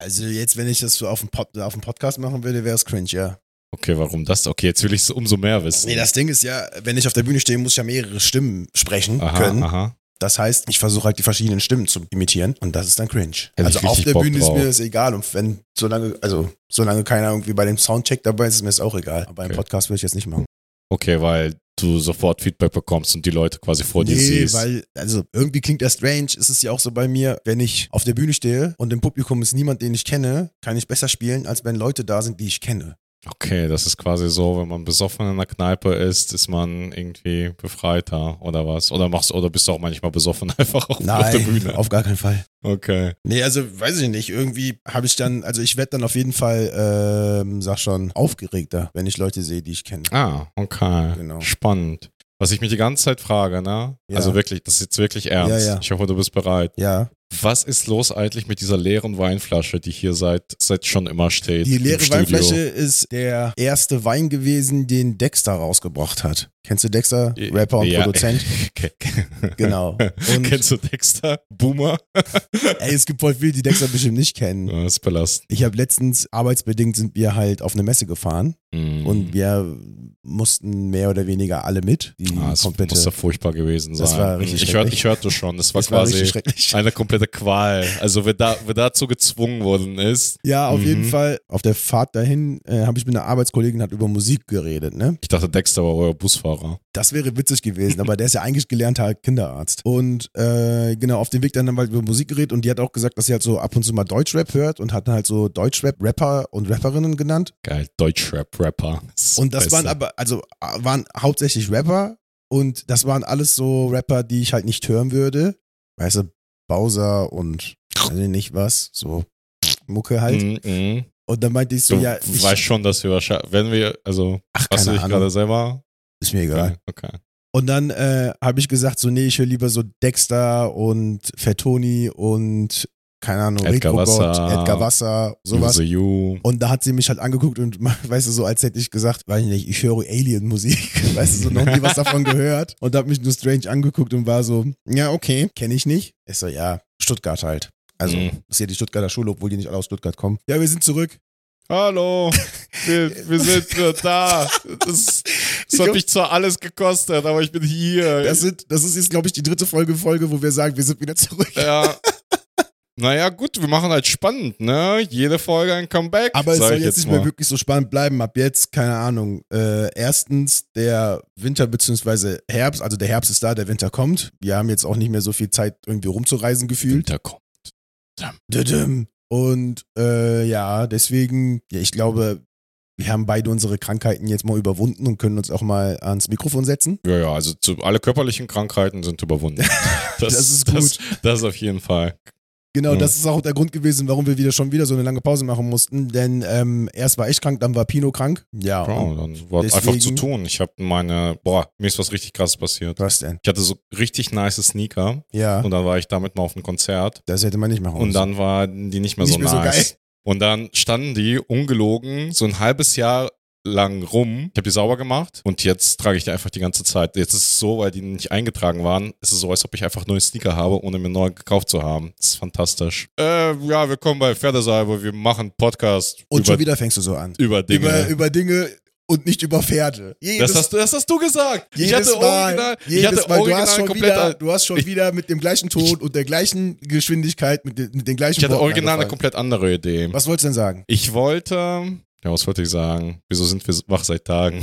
Also jetzt, wenn ich das so auf dem, Pod, auf dem Podcast machen würde, wäre es cringe, ja. Okay, warum das? Okay, jetzt will ich es umso mehr wissen. Nee, das Ding ist ja, wenn ich auf der Bühne stehe, muss ich ja mehrere Stimmen sprechen aha, können. aha. Das heißt, ich versuche halt die verschiedenen Stimmen zu imitieren und das ist dann cringe. Hätte also auf der Bock Bühne drauf. ist mir das egal und wenn solange also solange keiner irgendwie bei dem Soundcheck dabei ist, ist mir das auch egal. Aber im Okay. Podcast würde ich jetzt nicht machen. Okay, weil du sofort Feedback bekommst und die Leute quasi vor dir nee, siehst. weil also irgendwie klingt das strange. Ist es ja auch so bei mir, wenn ich auf der Bühne stehe und im Publikum ist niemand, den ich kenne, kann ich besser spielen, als wenn Leute da sind, die ich kenne. Okay, das ist quasi so, wenn man besoffen in einer Kneipe ist, ist man irgendwie befreiter oder was? Oder machst oder bist du auch manchmal besoffen einfach auf, auf der Bühne? auf gar keinen Fall. Okay. Nee, also weiß ich nicht. Irgendwie habe ich dann, also ich werde dann auf jeden Fall, ähm, sag schon, aufgeregter, wenn ich Leute sehe, die ich kenne. Ah, okay. Genau. Spannend. Was ich mich die ganze Zeit frage, ne? Ja. Also wirklich, das ist jetzt wirklich ernst. Ja, ja. Ich hoffe, du bist bereit. Ja. Was ist los eigentlich mit dieser leeren Weinflasche, die hier seit, seit schon immer steht? Die leere? Weinflasche ist der erste Wein gewesen, den Dexter rausgebracht hat. Kennst du Dexter? Rapper und Ja. Produzent. Genau. Und Kennst du Dexter? Boomer? ey, es gibt voll viele, die Dexter bestimmt nicht kennen. Ja, das ist belastend. Ich habe letztens, arbeitsbedingt sind wir halt auf eine Messe gefahren Mhm. und wir mussten mehr oder weniger alle mit. Die Ah, das komplette. muss ja furchtbar gewesen sein. Das war richtig ich, hör, ich hörte schon, das war das war quasi schrecklich. eine komplette Qual. Also wer, da, wer dazu gezwungen worden ist. Ja, auf Mhm. jeden Fall. Auf der Fahrt dahin äh, habe ich mit einer Arbeitskollegin hat über Musik geredet, ne? Ich dachte, Dexter war euer Busfahrer. Das wäre witzig gewesen, aber der ist ja eigentlich gelernter Kinderarzt. Und äh, genau, auf dem Weg dann haben wir halt über Musik geredet und die hat auch gesagt, dass sie halt so ab und zu mal Deutschrap hört und hat dann halt so Deutschrap-Rapper und Rapperinnen genannt. Geil, Deutschrap-Rapper. Und das Beste. waren aber, also waren hauptsächlich Rapper und das waren alles so Rapper, die ich halt nicht hören würde. Weißt du, Bowser und weiß ich nicht was, so Mucke halt. Mhm, mhm. Und dann meinte ich so, Du ja, ich, weißt schon, dass wir wahrscheinlich, wenn wir, also, ach, hast du dich Ahnung, gerade selber? ist mir egal. Okay. Und dann äh, habe ich gesagt, so, nee, ich höre lieber so Dexter und Fettoni und, keine Ahnung, Edgar Retrobot, Wasser, Edgar Wasser, sowas. You. Und da hat sie mich halt angeguckt und, weißt du, so als hätte ich gesagt, weiß ich nicht, ich höre Alien-Musik. Weißt du, so noch nie was davon gehört. Und hat mich nur strange angeguckt und war so, ja, okay, kenne ich nicht. Ich so, ja, Stuttgart halt. Also, Mhm. das ist ja die Stuttgarter Schule, obwohl die nicht alle aus Stuttgart kommen. Ja, wir sind zurück. Hallo, wir, wir sind da. Das, das hat mich zwar alles gekostet, aber ich bin hier. Das, sind, das ist jetzt, glaube ich, die dritte Folge, Folge, wo wir sagen, wir sind wieder zurück. Ja. Naja, gut, wir machen halt spannend, ne? Jede Folge ein Comeback. Aber es soll ich jetzt nicht mehr mal. wirklich so spannend bleiben. Ab jetzt, keine Ahnung. Äh, erstens, der Winter bzw. Herbst, also der Herbst ist da, der Winter kommt. Wir haben jetzt auch nicht mehr so viel Zeit, irgendwie rumzureisen gefühlt. Winter kommt. Und äh, ja, deswegen, ja, ich glaube, wir haben beide unsere Krankheiten jetzt mal überwunden und können uns auch mal ans Mikrofon setzen. Ja, ja, also zu, alle körperlichen Krankheiten sind überwunden. Das, Das ist Das, das auf jeden Fall. Genau, Mhm. das ist auch der Grund gewesen, warum wir wieder schon wieder so eine lange Pause machen mussten. Denn ähm, erst war ich krank, dann war Pino krank. Ja, Bro, und dann war einfach deswegen- zu tun. Ich habe meine, boah, mir ist was richtig krasses passiert. was denn? Ich hatte so richtig nice Sneaker Ja, und dann war ich damit mal auf einem Konzert das hätte man nicht machen und müssen. dann waren die nicht mehr Nicht so mehr so nice. geil. Und dann standen die ungelogen so ein halbes Jahr lang rum. Ich habe die sauber gemacht und jetzt trage ich die einfach die ganze Zeit. Jetzt ist es so, weil die nicht eingetragen waren, ist es so, als ob ich einfach neue Sneaker habe, ohne mir neu gekauft zu haben. Das ist fantastisch. Äh, ja, wir kommen bei Pferdesalbe, wir machen Podcast Und über, schon wieder fängst du so an. über Dinge. Über, über Dinge und nicht über Pferde. Jedes, das, hast, du- das hast du gesagt. Ich jedes hatte Mal, original, ich jedes hatte Mal. Du hast schon, wieder, du hast schon ich- wieder mit dem gleichen Ton und der gleichen Geschwindigkeit, mit, den- mit den gleichen ich hatte Worten original eine angefangen. komplett andere Idee. Was wolltest du denn sagen? Ich wollte, ja, was wollte ich sagen? Wieso sind wir wach seit Tagen?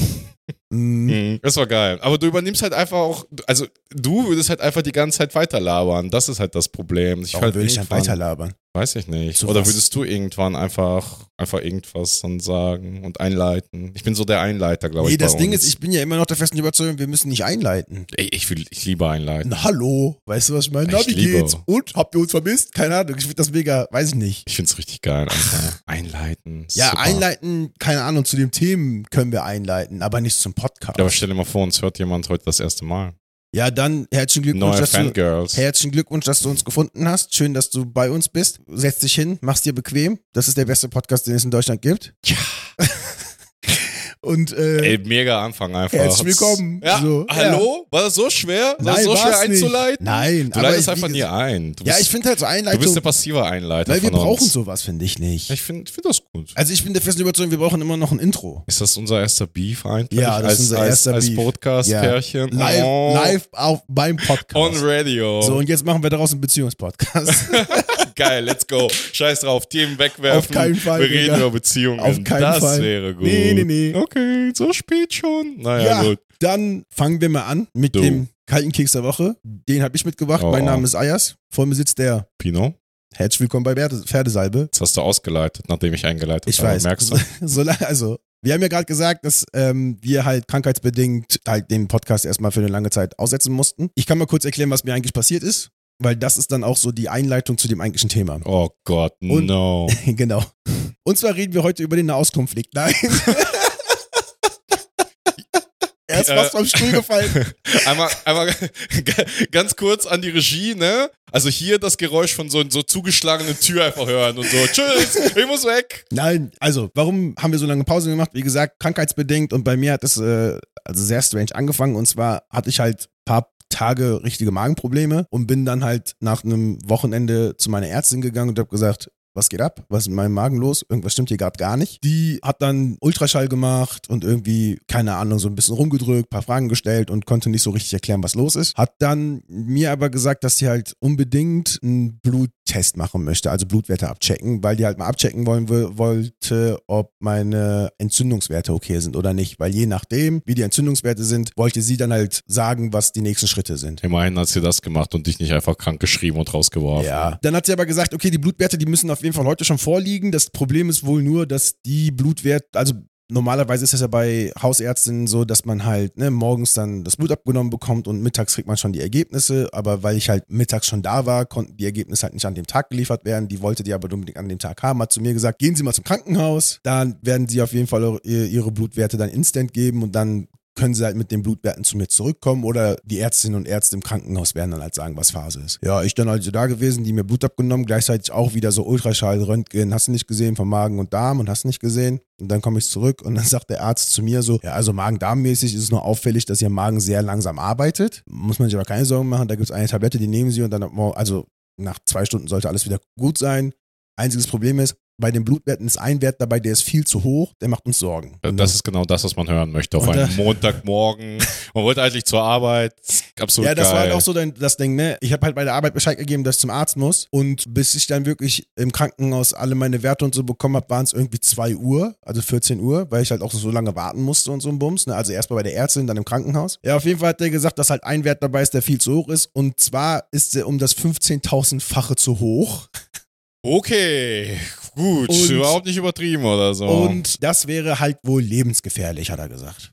Mm, Mhm. Das war geil. Aber du übernimmst halt einfach auch, also du würdest halt einfach die ganze Zeit weiterlabern. Das ist halt das Problem. Ich warum halt würde ich dann weiterlabern? Weiß ich nicht. Zu Oder was? würdest du irgendwann einfach, einfach irgendwas dann sagen und einleiten? Ich bin so der Einleiter, glaube Nee, ich. bei das Ding uns. ist, ich bin ja immer noch der festen Überzeugung, wir müssen nicht einleiten. Ey, ich, will, ich liebe einleiten. Na, hallo, weißt du, was ich meine? Na, wie geht's? Und, habt ihr uns vermisst? Keine Ahnung, ich finde das mega, weiß ich nicht. Ich find's richtig geil. Einleiten. Ja, Super. einleiten, keine Ahnung, zu den Themen können wir einleiten, aber nicht zum Podcast. Ja, aber stell dir mal vor, uns hört jemand heute das erste Mal. Ja, dann herzlichen Glückwunsch, dass du, herzlichen Glückwunsch, dass du uns gefunden hast. Schön, dass du bei uns bist. Setz dich hin, mach's dir bequem. Das ist der beste Podcast, den es in Deutschland gibt. Ja. Und äh, Ey, mega Anfang einfach. Herzlich willkommen. Ja, So, hallo? War das so schwer? War das Nein, so war's schwer nicht. einzuleiten? Nein, Du leitest wie einfach nie ein. Du ja, bist, ich finde halt so du bist Einleitung, der passive Einleiter weil wir brauchen sowas, finde ich nicht. Ich finde find das gut. Also ich bin der festen Überzeugung, wir brauchen immer noch ein Intro. Ist das unser erster Beef eigentlich? Ja, das als, ist unser als, erster als Beef. Podcast-Pärchen. Live, oh, live auf beim On Podcast. Radio. So, und jetzt machen wir daraus einen Beziehungspodcast. Geil, let's go. Scheiß drauf, Themen wegwerfen. Auf keinen Fall, Wir reden Digga. über Beziehungen. Auf keinen das Fall. wäre gut. Nee, nee, nee. Okay, so spät schon. Naja, ja, gut. dann fangen wir mal an mit Du. dem kalten Keks der Woche. Den habe ich mitgebracht. Oh, mein. Name ist Ayas. Vor mir sitzt der. Pino, Herzlich willkommen bei Pferde- Pferdesalbe. jetzt hast du ausgeleitet, nachdem ich eingeleitet Ich habe. weiß. Merkst du? So, also, wir haben ja gerade gesagt, dass ähm, wir halt krankheitsbedingt halt den Podcast erstmal für eine lange Zeit aussetzen mussten. Ich kann mal kurz erklären, was mir eigentlich passiert ist, weil das ist dann auch so die Einleitung zu dem eigentlichen Thema. Oh Gott, Und- no. genau. Und zwar reden wir heute über den Nahostkonflikt. Nein. er ist Äh. fast vom Stuhl gefallen. einmal, einmal ganz kurz an die Regie, ne? Also hier das Geräusch von so, so zugeschlagenen Tür einfach hören und so, tschüss, ich muss weg. Nein, also, warum haben wir so lange Pause gemacht? Wie gesagt, krankheitsbedingt und bei mir hat es äh, also sehr strange angefangen und zwar hatte ich halt ein paar Tage richtige Magenprobleme und bin dann halt nach einem Wochenende zu meiner Ärztin gegangen und habe gesagt, was geht ab? Was ist mit meinem Magen los? Irgendwas stimmt hier gerade gar nicht. Die hat dann Ultraschall gemacht und irgendwie, keine Ahnung, so ein bisschen rumgedrückt, paar Fragen gestellt und konnte nicht so richtig erklären, was los ist. Hat dann mir aber gesagt, dass sie halt unbedingt einen Bluttest machen möchte, also Blutwerte abchecken, weil die halt mal abchecken wollen wo- wollte, ob meine Entzündungswerte okay sind oder nicht. Weil je nachdem, wie die Entzündungswerte sind, wollte sie dann halt sagen, was die nächsten Schritte sind. Immerhin hat sie das gemacht und dich nicht einfach krank geschrieben und rausgeworfen. Ja. Dann hat sie aber gesagt, okay, die Blutwerte, die müssen auf jeden Fall heute schon vorliegen. Das Problem ist wohl nur, dass die Blutwerte, also normalerweise ist es ja bei Hausärztinnen so, dass man halt ne, morgens dann das Blut abgenommen bekommt und mittags kriegt man schon die Ergebnisse. Aber weil ich halt mittags schon da war, konnten die Ergebnisse halt nicht an dem Tag geliefert werden. Die wollte die aber unbedingt an dem Tag haben. Hat zu mir gesagt, gehen Sie mal zum Krankenhaus. Dann werden sie auf jeden Fall ihre Blutwerte dann instant geben und dann können sie halt mit den Blutwerten zu mir zurückkommen oder die Ärztinnen und Ärzte im Krankenhaus werden dann halt sagen, was Phase ist. Ja, ich dann also da gewesen, die mir Blut abgenommen, gleichzeitig auch wieder so Ultraschall, Röntgen, hast du nicht gesehen vom Magen und Darm und hast nicht gesehen. Und dann komme ich zurück und dann sagt der Arzt zu mir so, ja, also Magen-Darm-mäßig ist es nur auffällig, dass ihr Magen sehr langsam arbeitet. Muss man sich aber keine Sorgen machen, da gibt es eine Tablette, die nehmen sie und dann, also nach zwei Stunden sollte alles wieder gut sein. Einziges Problem ist, bei den Blutwerten ist ein Wert dabei, der ist viel zu hoch, der macht uns Sorgen. Und Das ist genau das, was man hören möchte auf Und einem Montagmorgen. Man wollte eigentlich zur Arbeit. Absolut ja, das geil. war halt auch so dein, das Ding, ne? Ich habe halt bei der Arbeit Bescheid gegeben, dass ich zum Arzt muss. Und bis ich dann wirklich im Krankenhaus alle meine Werte und so bekommen habe, waren es irgendwie 2 Uhr, also 14 Uhr, weil ich halt auch so lange warten musste und so ein Bums. Ne? Also erstmal bei der Ärztin, dann im Krankenhaus. Ja, auf jeden Fall hat der gesagt, dass halt ein Wert dabei ist, der viel zu hoch ist. Und zwar ist er um das 15.000-fache zu hoch. Okay, gut. Und- überhaupt nicht übertrieben oder so. Und das wäre halt wohl lebensgefährlich, hat er gesagt.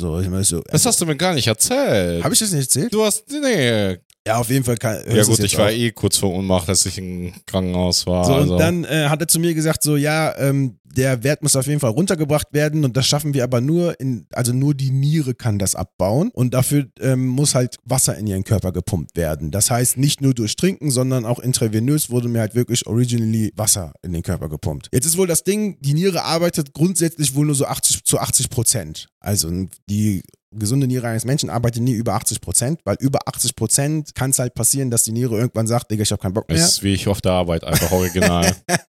So, ich meine so. das hast du mir gar nicht erzählt. Habe ich das nicht erzählt? du hast, nee. Ja, auf jeden Fall kann. Ja gut, ich war eh kurz vor Ohnmacht, als ich im Krankenhaus war. So, also. und dann äh, hat er zu mir gesagt, so, ja, ähm, der Wert muss auf jeden Fall runtergebracht werden und das schaffen wir aber nur in, also nur die Niere kann das abbauen und dafür ähm, muss halt Wasser in ihren Körper gepumpt werden. Das heißt, nicht nur durch Trinken, sondern auch intravenös wurde mir halt wirklich originally Wasser in den Körper gepumpt. Jetzt ist wohl das Ding, die Niere arbeitet grundsätzlich wohl nur so 80 zu 80 Prozent. Also die gesunde Niere eines Menschen arbeitet nie über 80 Prozent, weil über 80 Prozent kann es halt passieren, dass die Niere irgendwann sagt, Digga, ich habe keinen Bock mehr. Das ist wie ich auf der Arbeit, einfach original.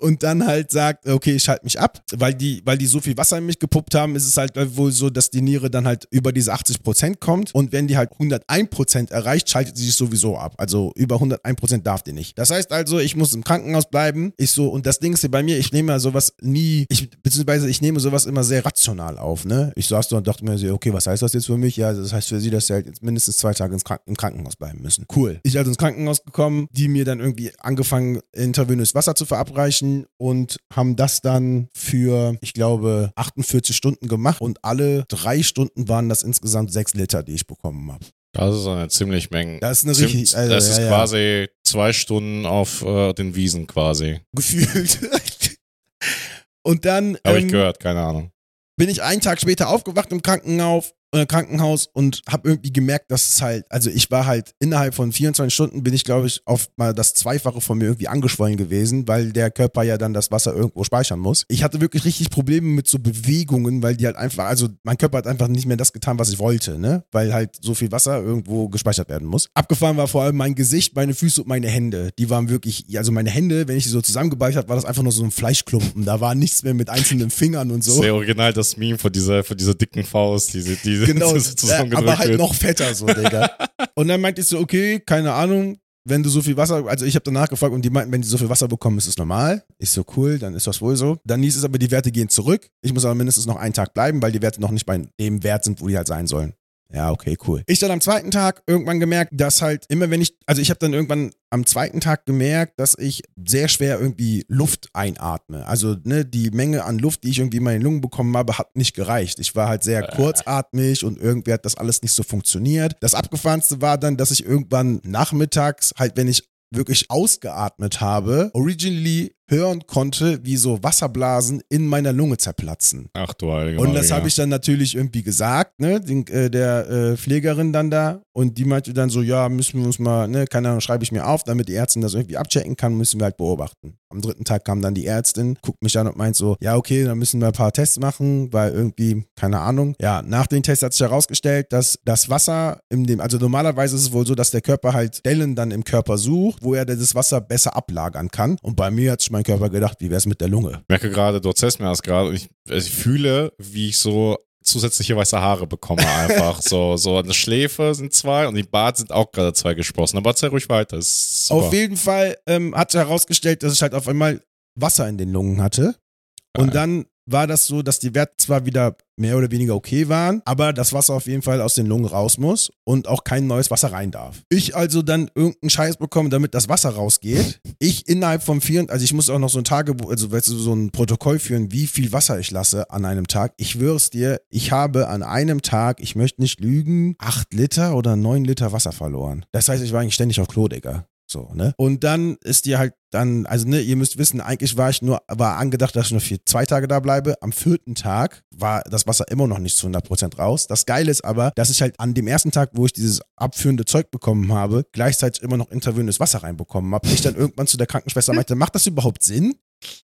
und dann halt sagt, okay, ich schalte mich ab, weil die, weil die so viel Wasser in mich gepuppt haben, ist es halt wohl so, dass die Niere dann halt über diese 80% kommt und wenn die halt 101% erreicht, schaltet sie sich sowieso ab. Also über 101% darf die nicht. Das heißt also, ich muss im Krankenhaus bleiben. Ich so, und das Ding ist hier bei mir, ich nehme ja sowas nie, ich, beziehungsweise ich nehme sowas immer sehr rational auf, ne? Ich saß da und dachte mir so, okay, was heißt das jetzt für mich? Ja, das heißt für sie, dass sie halt jetzt mindestens zwei Tage ins Krank im Krankenhaus bleiben müssen. Cool. Ich also ins Krankenhaus gekommen, die mir dann irgendwie angefangen, intravenös Wasser zu verabreichen und haben das dann für, ich glaube, 48 Stunden gemacht und alle drei Stunden waren das insgesamt sechs Liter, die ich bekommen habe. Das ist eine ziemlich Menge. Das ist eine Zim- richtig, also, das ja, ist ja. quasi zwei Stunden auf äh, den Wiesen quasi. gefühlt. und dann Habe ich ähm, gehört, keine Ahnung. bin ich einen Tag später aufgewacht im Krankenhaus äh, Krankenhaus und habe irgendwie gemerkt, dass es halt, also ich war halt innerhalb von 24 Stunden bin ich, glaube ich, auf mal das Zweifache von mir irgendwie angeschwollen gewesen, weil der Körper ja dann das Wasser irgendwo speichern muss. Ich hatte wirklich richtig Probleme mit so Bewegungen, weil die halt einfach, also mein Körper hat einfach nicht mehr das getan, was ich wollte, ne? Weil halt so viel Wasser irgendwo gespeichert werden muss. Abgefahren war vor allem mein Gesicht, meine Füße und meine Hände. Die waren wirklich, also meine Hände, wenn ich sie so zusammengeballt habe, war das einfach nur so ein Fleischklumpen. Da war nichts mehr mit einzelnen Fingern und so. Sehr original das Meme von dieser, von dieser dicken Faust, diese, diese Genau, zusammengedrückt aber halt wird. noch fetter so, Digga. und dann meinte ich so, okay, keine Ahnung, wenn du so viel Wasser, also ich habe danach gefragt und die meinten, wenn die so viel Wasser bekommen, ist es normal. Ich so, cool, dann ist das wohl so. Dann hieß es aber, die Werte gehen zurück. Ich muss aber mindestens noch einen Tag bleiben, weil die Werte noch nicht bei dem Wert sind, wo die halt sein sollen. Ja, okay, cool. Ich dann am zweiten Tag irgendwann gemerkt, dass halt immer wenn ich, also ich habe dann irgendwann am zweiten Tag gemerkt, dass ich sehr schwer irgendwie Luft einatme. Also ne, die Menge an Luft, die ich irgendwie in meine Lungen bekommen habe, hat nicht gereicht. Ich war halt sehr kurzatmig und irgendwie hat das alles nicht so funktioniert. Das Abgefahrenste war dann, dass ich irgendwann nachmittags halt, wenn ich wirklich ausgeatmet habe, originally hören konnte, wie so Wasserblasen in meiner Lunge zerplatzen. Ach du Heiliger. Und das habe ich dann natürlich irgendwie gesagt, ne, den, äh, der äh, Pflegerin dann da. Und die meinte dann so, ja, müssen wir uns mal, ne, keine Ahnung, schreibe ich mir auf, damit die Ärztin das irgendwie abchecken kann, müssen wir halt beobachten. Am dritten Tag kam dann die Ärztin, guckt mich an und meint so, ja, okay, dann müssen wir ein paar Tests machen, weil irgendwie, keine Ahnung. Ja, nach den Tests hat sich herausgestellt, dass das Wasser in dem, also normalerweise ist es wohl so, dass der Körper halt Stellen dann im Körper sucht, wo er das Wasser besser ablagern kann. Und bei mir hat sich mein Körper gedacht, wie wäre es mit der Lunge? Ich merke gerade, du erzählst mir das gerade und ich, also ich fühle, wie ich so zusätzliche weiße Haare bekomme einfach. so, so an der Schläfe sind zwei und im Bart sind auch gerade zwei gesprossen. Aber erzähl ruhig weiter. Auf jeden Fall ähm, hat herausgestellt, dass ich halt auf einmal Wasser in den Lungen hatte. Und dann war das so, dass die Werte zwar wieder mehr oder weniger okay waren, aber das Wasser auf jeden Fall aus den Lungen raus muss und auch kein neues Wasser rein darf. Ich also dann irgendeinen Scheiß bekomme, damit das Wasser rausgeht. Ich innerhalb von vier, also ich muss auch noch so ein Tagebuch, also weißt du, so ein Protokoll führen, wie viel Wasser ich lasse an einem Tag. Ich schwör's dir, ich habe an einem Tag, ich möchte nicht lügen, acht Liter oder neun Liter Wasser verloren. Das heißt, ich war eigentlich ständig auf Klo, Digga. So, ne? Und dann ist dir halt dann, also ne, ihr müsst wissen, eigentlich war ich nur, war angedacht, dass ich nur für zwei Tage da bleibe. Am vierten Tag war das Wasser immer noch nicht zu 100% raus. Das Geile ist aber, dass ich halt an dem ersten Tag, wo ich dieses abführende Zeug bekommen habe, gleichzeitig immer noch interviewendes Wasser reinbekommen habe. Ich dann irgendwann zu der Krankenschwester meinte, macht das überhaupt Sinn?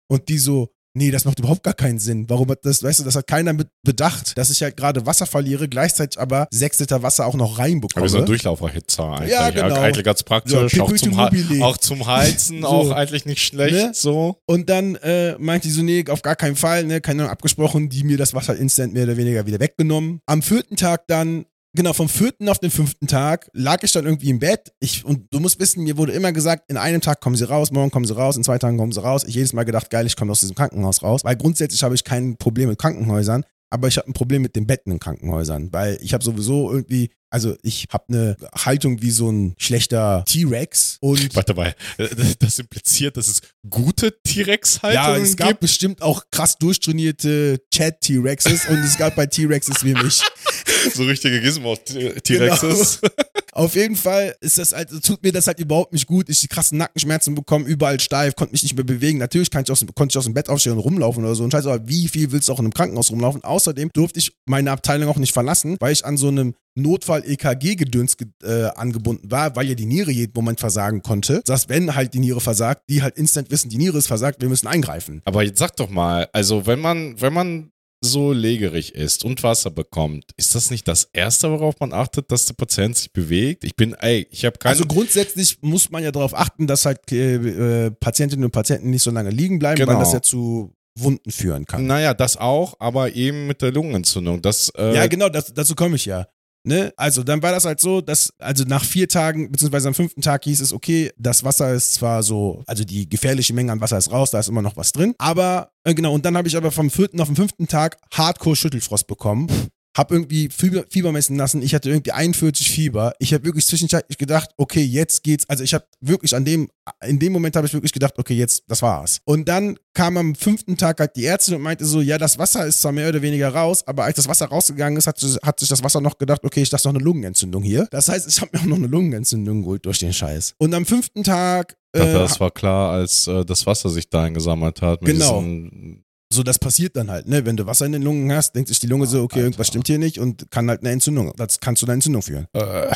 Und die so, nee, das macht überhaupt gar keinen Sinn. Warum hat das, weißt du, das hat keiner mit bedacht, dass ich halt gerade Wasser verliere, gleichzeitig aber sechs Liter Wasser auch noch reinbekomme. Aber so ein Durchlauferhitzer eigentlich. Ja, genau. Eigentlich ganz praktisch. Ja, auch, zum auch zum Heizen, So. auch eigentlich nicht schlecht. Ne? So. Und dann äh, meinte die so, nee, auf gar keinen Fall, ne, keine Ahnung, abgesprochen, die mir das Wasser instant mehr oder weniger wieder weggenommen. Am vierten Tag dann, genau, vom vierten auf den fünften Tag lag ich dann irgendwie im Bett. Ich, und du musst wissen, mir wurde immer gesagt, in einem Tag kommen sie raus, morgen kommen sie raus, in zwei Tagen kommen sie raus. Ich jedes Mal gedacht, geil, ich komme aus diesem Krankenhaus raus. Weil grundsätzlich habe ich kein Problem mit Krankenhäusern. Aber ich habe ein Problem mit den Betten in Krankenhäusern, weil ich habe sowieso irgendwie, also ich habe eine Haltung wie so ein schlechter T-Rex und Warte mal, das impliziert, dass es gute T-Rex-Haltungen Ja, es gab gibt. bestimmt auch krass durchtrainierte Chat-T-Rexes und es gab bei T-Rexes wie mich. So richtige Gizmo-T-Rexes. Auf jeden Fall ist das halt, tut mir das halt überhaupt nicht gut. Ich die krassen Nackenschmerzen bekommen, überall steif, konnte mich nicht mehr bewegen. Natürlich kann ich aus, konnte ich aus dem Bett aufstehen und rumlaufen oder so. Und scheiße, aber wie viel willst du auch in einem Krankenhaus rumlaufen? Außerdem durfte ich meine Abteilung auch nicht verlassen, weil ich an so einem Notfall-EKG-Gedöns ge äh, angebunden war, weil ja die Niere jeden Moment versagen konnte. Dass wenn halt die Niere versagt, die halt instant wissen, die Niere ist versagt, wir müssen eingreifen. Aber jetzt sag doch mal, also wenn man, wenn man so legerig ist und Wasser bekommt, ist das nicht das Erste, worauf man achtet, dass der Patient sich bewegt? Ich bin, ey, ich habe keine. Also grundsätzlich muss man ja darauf achten, dass halt äh, äh, Patientinnen und Patienten nicht so lange liegen bleiben, Genau. weil das ja zu Wunden führen kann. naja, das auch, aber eben mit der Lungenentzündung. Das, äh, ja, genau, das, dazu komme ich ja. Ne? Also dann war das halt so, dass also nach vier Tagen, beziehungsweise am fünften Tag hieß es, okay, das Wasser ist zwar so, also die gefährliche Menge an Wasser ist raus, da ist immer noch was drin, aber äh, genau, und dann habe ich aber vom vierten auf den fünften Tag Hardcore Schüttelfrost bekommen. Hab irgendwie Fieber, Fieber messen lassen. Ich hatte irgendwie 41 Fieber. Ich habe wirklich zwischenzeitlich gedacht, okay, jetzt geht's. Also ich habe wirklich an dem, in dem Moment habe ich wirklich gedacht, okay, jetzt, das war's. Und dann kam am fünften Tag halt die Ärztin und meinte so, ja, das Wasser ist zwar mehr oder weniger raus, aber als das Wasser rausgegangen ist, hat, hat sich das Wasser noch gedacht, okay, ich dachte noch eine Lungenentzündung hier. Das heißt, ich habe mir auch noch eine Lungenentzündung geholt durch den Scheiß. Und am fünften Tag äh, das war klar, als äh, das Wasser sich da eingesammelt hat. Mit Genau. diesen So, das passiert dann halt, ne? Wenn du Wasser in den Lungen hast, denkt sich die Lunge so, okay, irgendwas stimmt hier nicht und kann halt eine Entzündung, das kann zu einer Entzündung führen. Äh,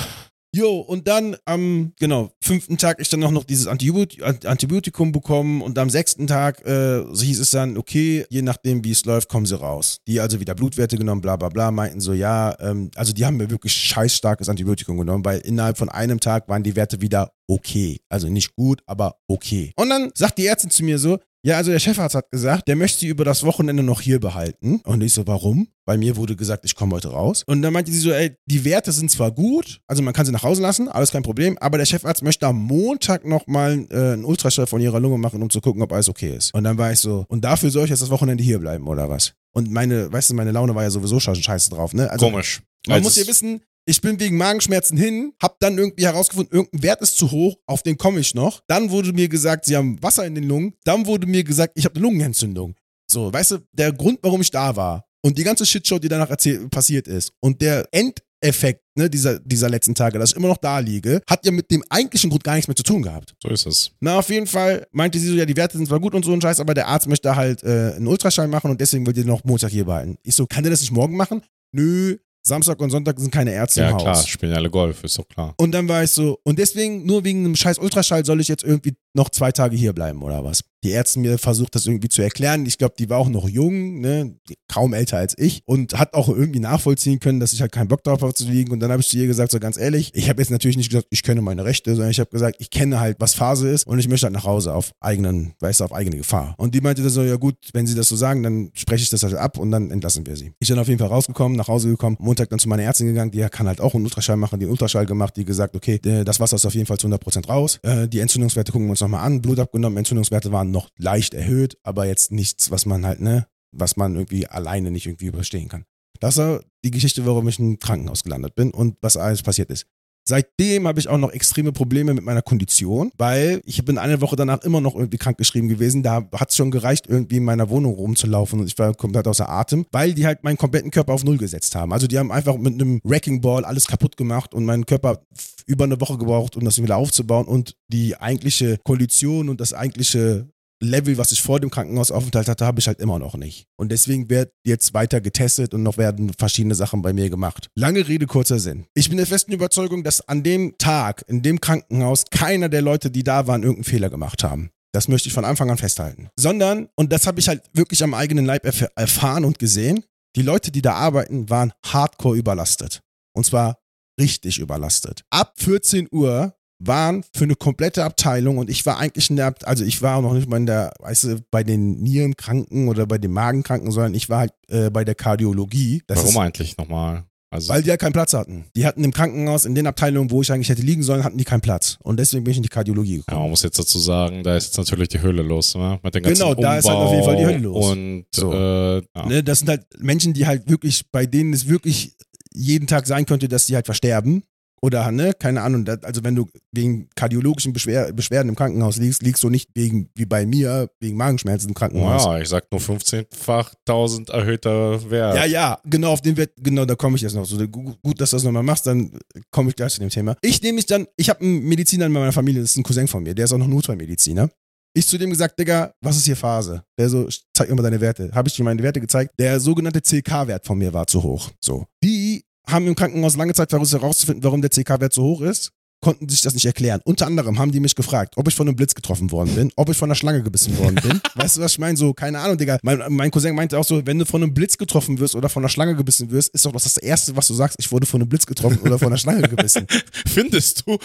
Jo, und dann am, genau, fünften Tag ich dann auch noch dieses Antibiotik Antibiotikum bekommen und am sechsten Tag äh, so hieß es dann, okay, je nachdem wie es läuft, kommen sie raus. Die also wieder Blutwerte genommen, bla bla bla, meinten so, ja, ähm, also die haben mir wirklich scheißstarkes Antibiotikum genommen, weil innerhalb von einem Tag waren die Werte wieder okay. Also nicht gut, aber okay. Und dann sagt die Ärztin zu mir so, ja, also der Chefarzt hat gesagt, der möchte sie über das Wochenende noch hier behalten. Und ich so, warum? Bei mir wurde gesagt, ich komme heute raus. Und dann meinte sie so, ey, die Werte sind zwar gut, also man kann sie nach Hause lassen, alles kein Problem, aber der Chefarzt möchte am Montag nochmal äh, einen Ultraschall von ihrer Lunge machen, um zu gucken, ob alles okay ist. Und dann war ich so, und dafür soll ich jetzt das Wochenende hier bleiben, oder was? Und meine, weißt du, meine Laune war ja sowieso schon scheiße drauf, ne? Also, komisch. man Also muss ja wissen, ich bin wegen Magenschmerzen hin, hab dann irgendwie herausgefunden, irgendein Wert ist zu hoch, auf den komme ich noch. Dann wurde mir gesagt, sie haben Wasser in den Lungen. Dann wurde mir gesagt, ich habe eine Lungenentzündung. So, weißt du, der Grund, warum ich da war und die ganze Shitshow, die danach passiert ist und der Endeffekt ne, dieser, dieser letzten Tage, dass ich immer noch da liege, hat ja mit dem eigentlichen Grund gar nichts mehr zu tun gehabt. So ist es. Na, auf jeden Fall meinte sie so, ja, die Werte sind zwar gut und so ein Scheiß, aber der Arzt möchte halt äh, einen Ultraschall machen und deswegen will die noch Montag hier behalten. Ich so, kann der das nicht morgen machen? Nö, Samstag und Sonntag sind keine Ärzte Ja, im Haus. klar, spielen ja alle Golf, ist doch klar. Und dann war ich so, und deswegen, nur wegen einem scheiß Ultraschall soll ich jetzt irgendwie noch zwei Tage hier bleiben oder was? Die Ärztin mir versucht, das irgendwie zu erklären. Ich glaube, die war auch noch jung, ne? kaum älter als ich und hat auch irgendwie nachvollziehen können, dass ich halt keinen Bock darauf habe zu liegen. Und dann habe ich zu ihr gesagt, so ganz ehrlich, ich habe jetzt natürlich nicht gesagt, ich kenne meine Rechte, sondern ich habe gesagt, ich kenne halt, was Phase ist und ich möchte halt nach Hause auf eigenen, weißt du, auf eigene Gefahr. Und die meinte dann so, ja gut, wenn sie das so sagen, dann spreche ich das halt ab und dann entlassen wir sie. Ich bin auf jeden Fall rausgekommen, nach Hause gekommen, Montag dann zu meiner Ärztin gegangen, die kann halt auch einen Ultraschall machen, die einen Ultraschall gemacht, die gesagt, okay, das Wasser ist auf jeden Fall zu 100% raus. Äh, Die Entzündungswerte gucken wir uns nochmal an, Blut abgenommen, Entzündungswerte waren noch leicht erhöht, aber jetzt nichts, was man halt, ne, was man irgendwie alleine nicht irgendwie überstehen kann. Das war die Geschichte, warum ich im Krankenhaus gelandet bin und was alles passiert ist. Seitdem habe ich auch noch extreme Probleme mit meiner Kondition, weil ich bin eine Woche danach immer noch irgendwie krankgeschrieben gewesen. Da hat es schon gereicht, irgendwie in meiner Wohnung rumzulaufen und ich war komplett außer Atem, weil die halt meinen kompletten Körper auf Null gesetzt haben. Also die haben einfach mit einem Wrecking Ball alles kaputt gemacht und meinen Körper über eine Woche gebraucht, um das wieder aufzubauen und die eigentliche Kondition und das eigentliche Level, was ich vor dem Krankenhausaufenthalt hatte, habe ich halt immer noch nicht. Und deswegen wird jetzt weiter getestet und noch werden verschiedene Sachen bei mir gemacht. Lange Rede, kurzer Sinn. Ich bin der festen Überzeugung, dass an dem Tag, in dem Krankenhaus, keiner der Leute, die da waren, irgendeinen Fehler gemacht haben. Das möchte ich von Anfang an festhalten. Sondern, und das habe ich halt wirklich am eigenen Leib erf erfahren und gesehen, die Leute, die da arbeiten, waren hardcore überlastet. Und zwar richtig überlastet. Ab 14 Uhr waren für eine komplette Abteilung und ich war eigentlich in der, also ich war auch noch nicht mal in der, weißt du, bei den Nierenkranken oder bei den Magenkranken, sondern ich war halt äh, bei der Kardiologie. Das Warum ist, eigentlich nochmal? Also, Weil die ja keinen Platz hatten. Die hatten im Krankenhaus, in den Abteilungen, wo ich eigentlich hätte liegen sollen, hatten die keinen Platz. Und deswegen bin ich in die Kardiologie ja, gekommen. man muss jetzt dazu sagen, da ist jetzt natürlich die Hölle los, ne? Mit den ganzen Genau, da ist halt auf jeden Fall die Hölle los. Und So. äh, ja. Ne, das sind halt Menschen, die halt wirklich, bei denen es wirklich jeden Tag sein könnte, dass die halt versterben. Oder, ne, keine Ahnung, also wenn du wegen kardiologischen Beschwer Beschwerden im Krankenhaus liegst, liegst du nicht wegen, wie bei mir, wegen Magenschmerzen im Krankenhaus. ja, ich sag nur 15-fach 1000 erhöhter Wert. Ja, ja, genau, auf den Wert, genau, da komme ich jetzt noch. So, gu- gut, dass du das nochmal machst, dann komme ich gleich zu dem Thema. Ich nehme mich dann, ich habe einen Mediziner in meiner Familie, das ist ein Cousin von mir, der ist auch noch Notfallmediziner. Ich zu dem gesagt, Digga, was ist hier Phase? Der so, zeig mir mal deine Werte. Habe ich ihm meine Werte gezeigt. Der sogenannte CK-Wert von mir war zu hoch. So. Die haben im Krankenhaus lange Zeit versucht herauszufinden, warum der CK-Wert so hoch ist. Konnten sich das nicht erklären. Unter anderem haben die mich gefragt, ob ich von einem Blitz getroffen worden bin, ob ich von einer Schlange gebissen worden bin. weißt du, was ich meine? So, keine Ahnung, Digga. Mein, mein Cousin meinte auch so, wenn du von einem Blitz getroffen wirst oder von einer Schlange gebissen wirst, ist doch das, das Erste, was du sagst, ich wurde von einem Blitz getroffen oder von einer Schlange gebissen. Findest du?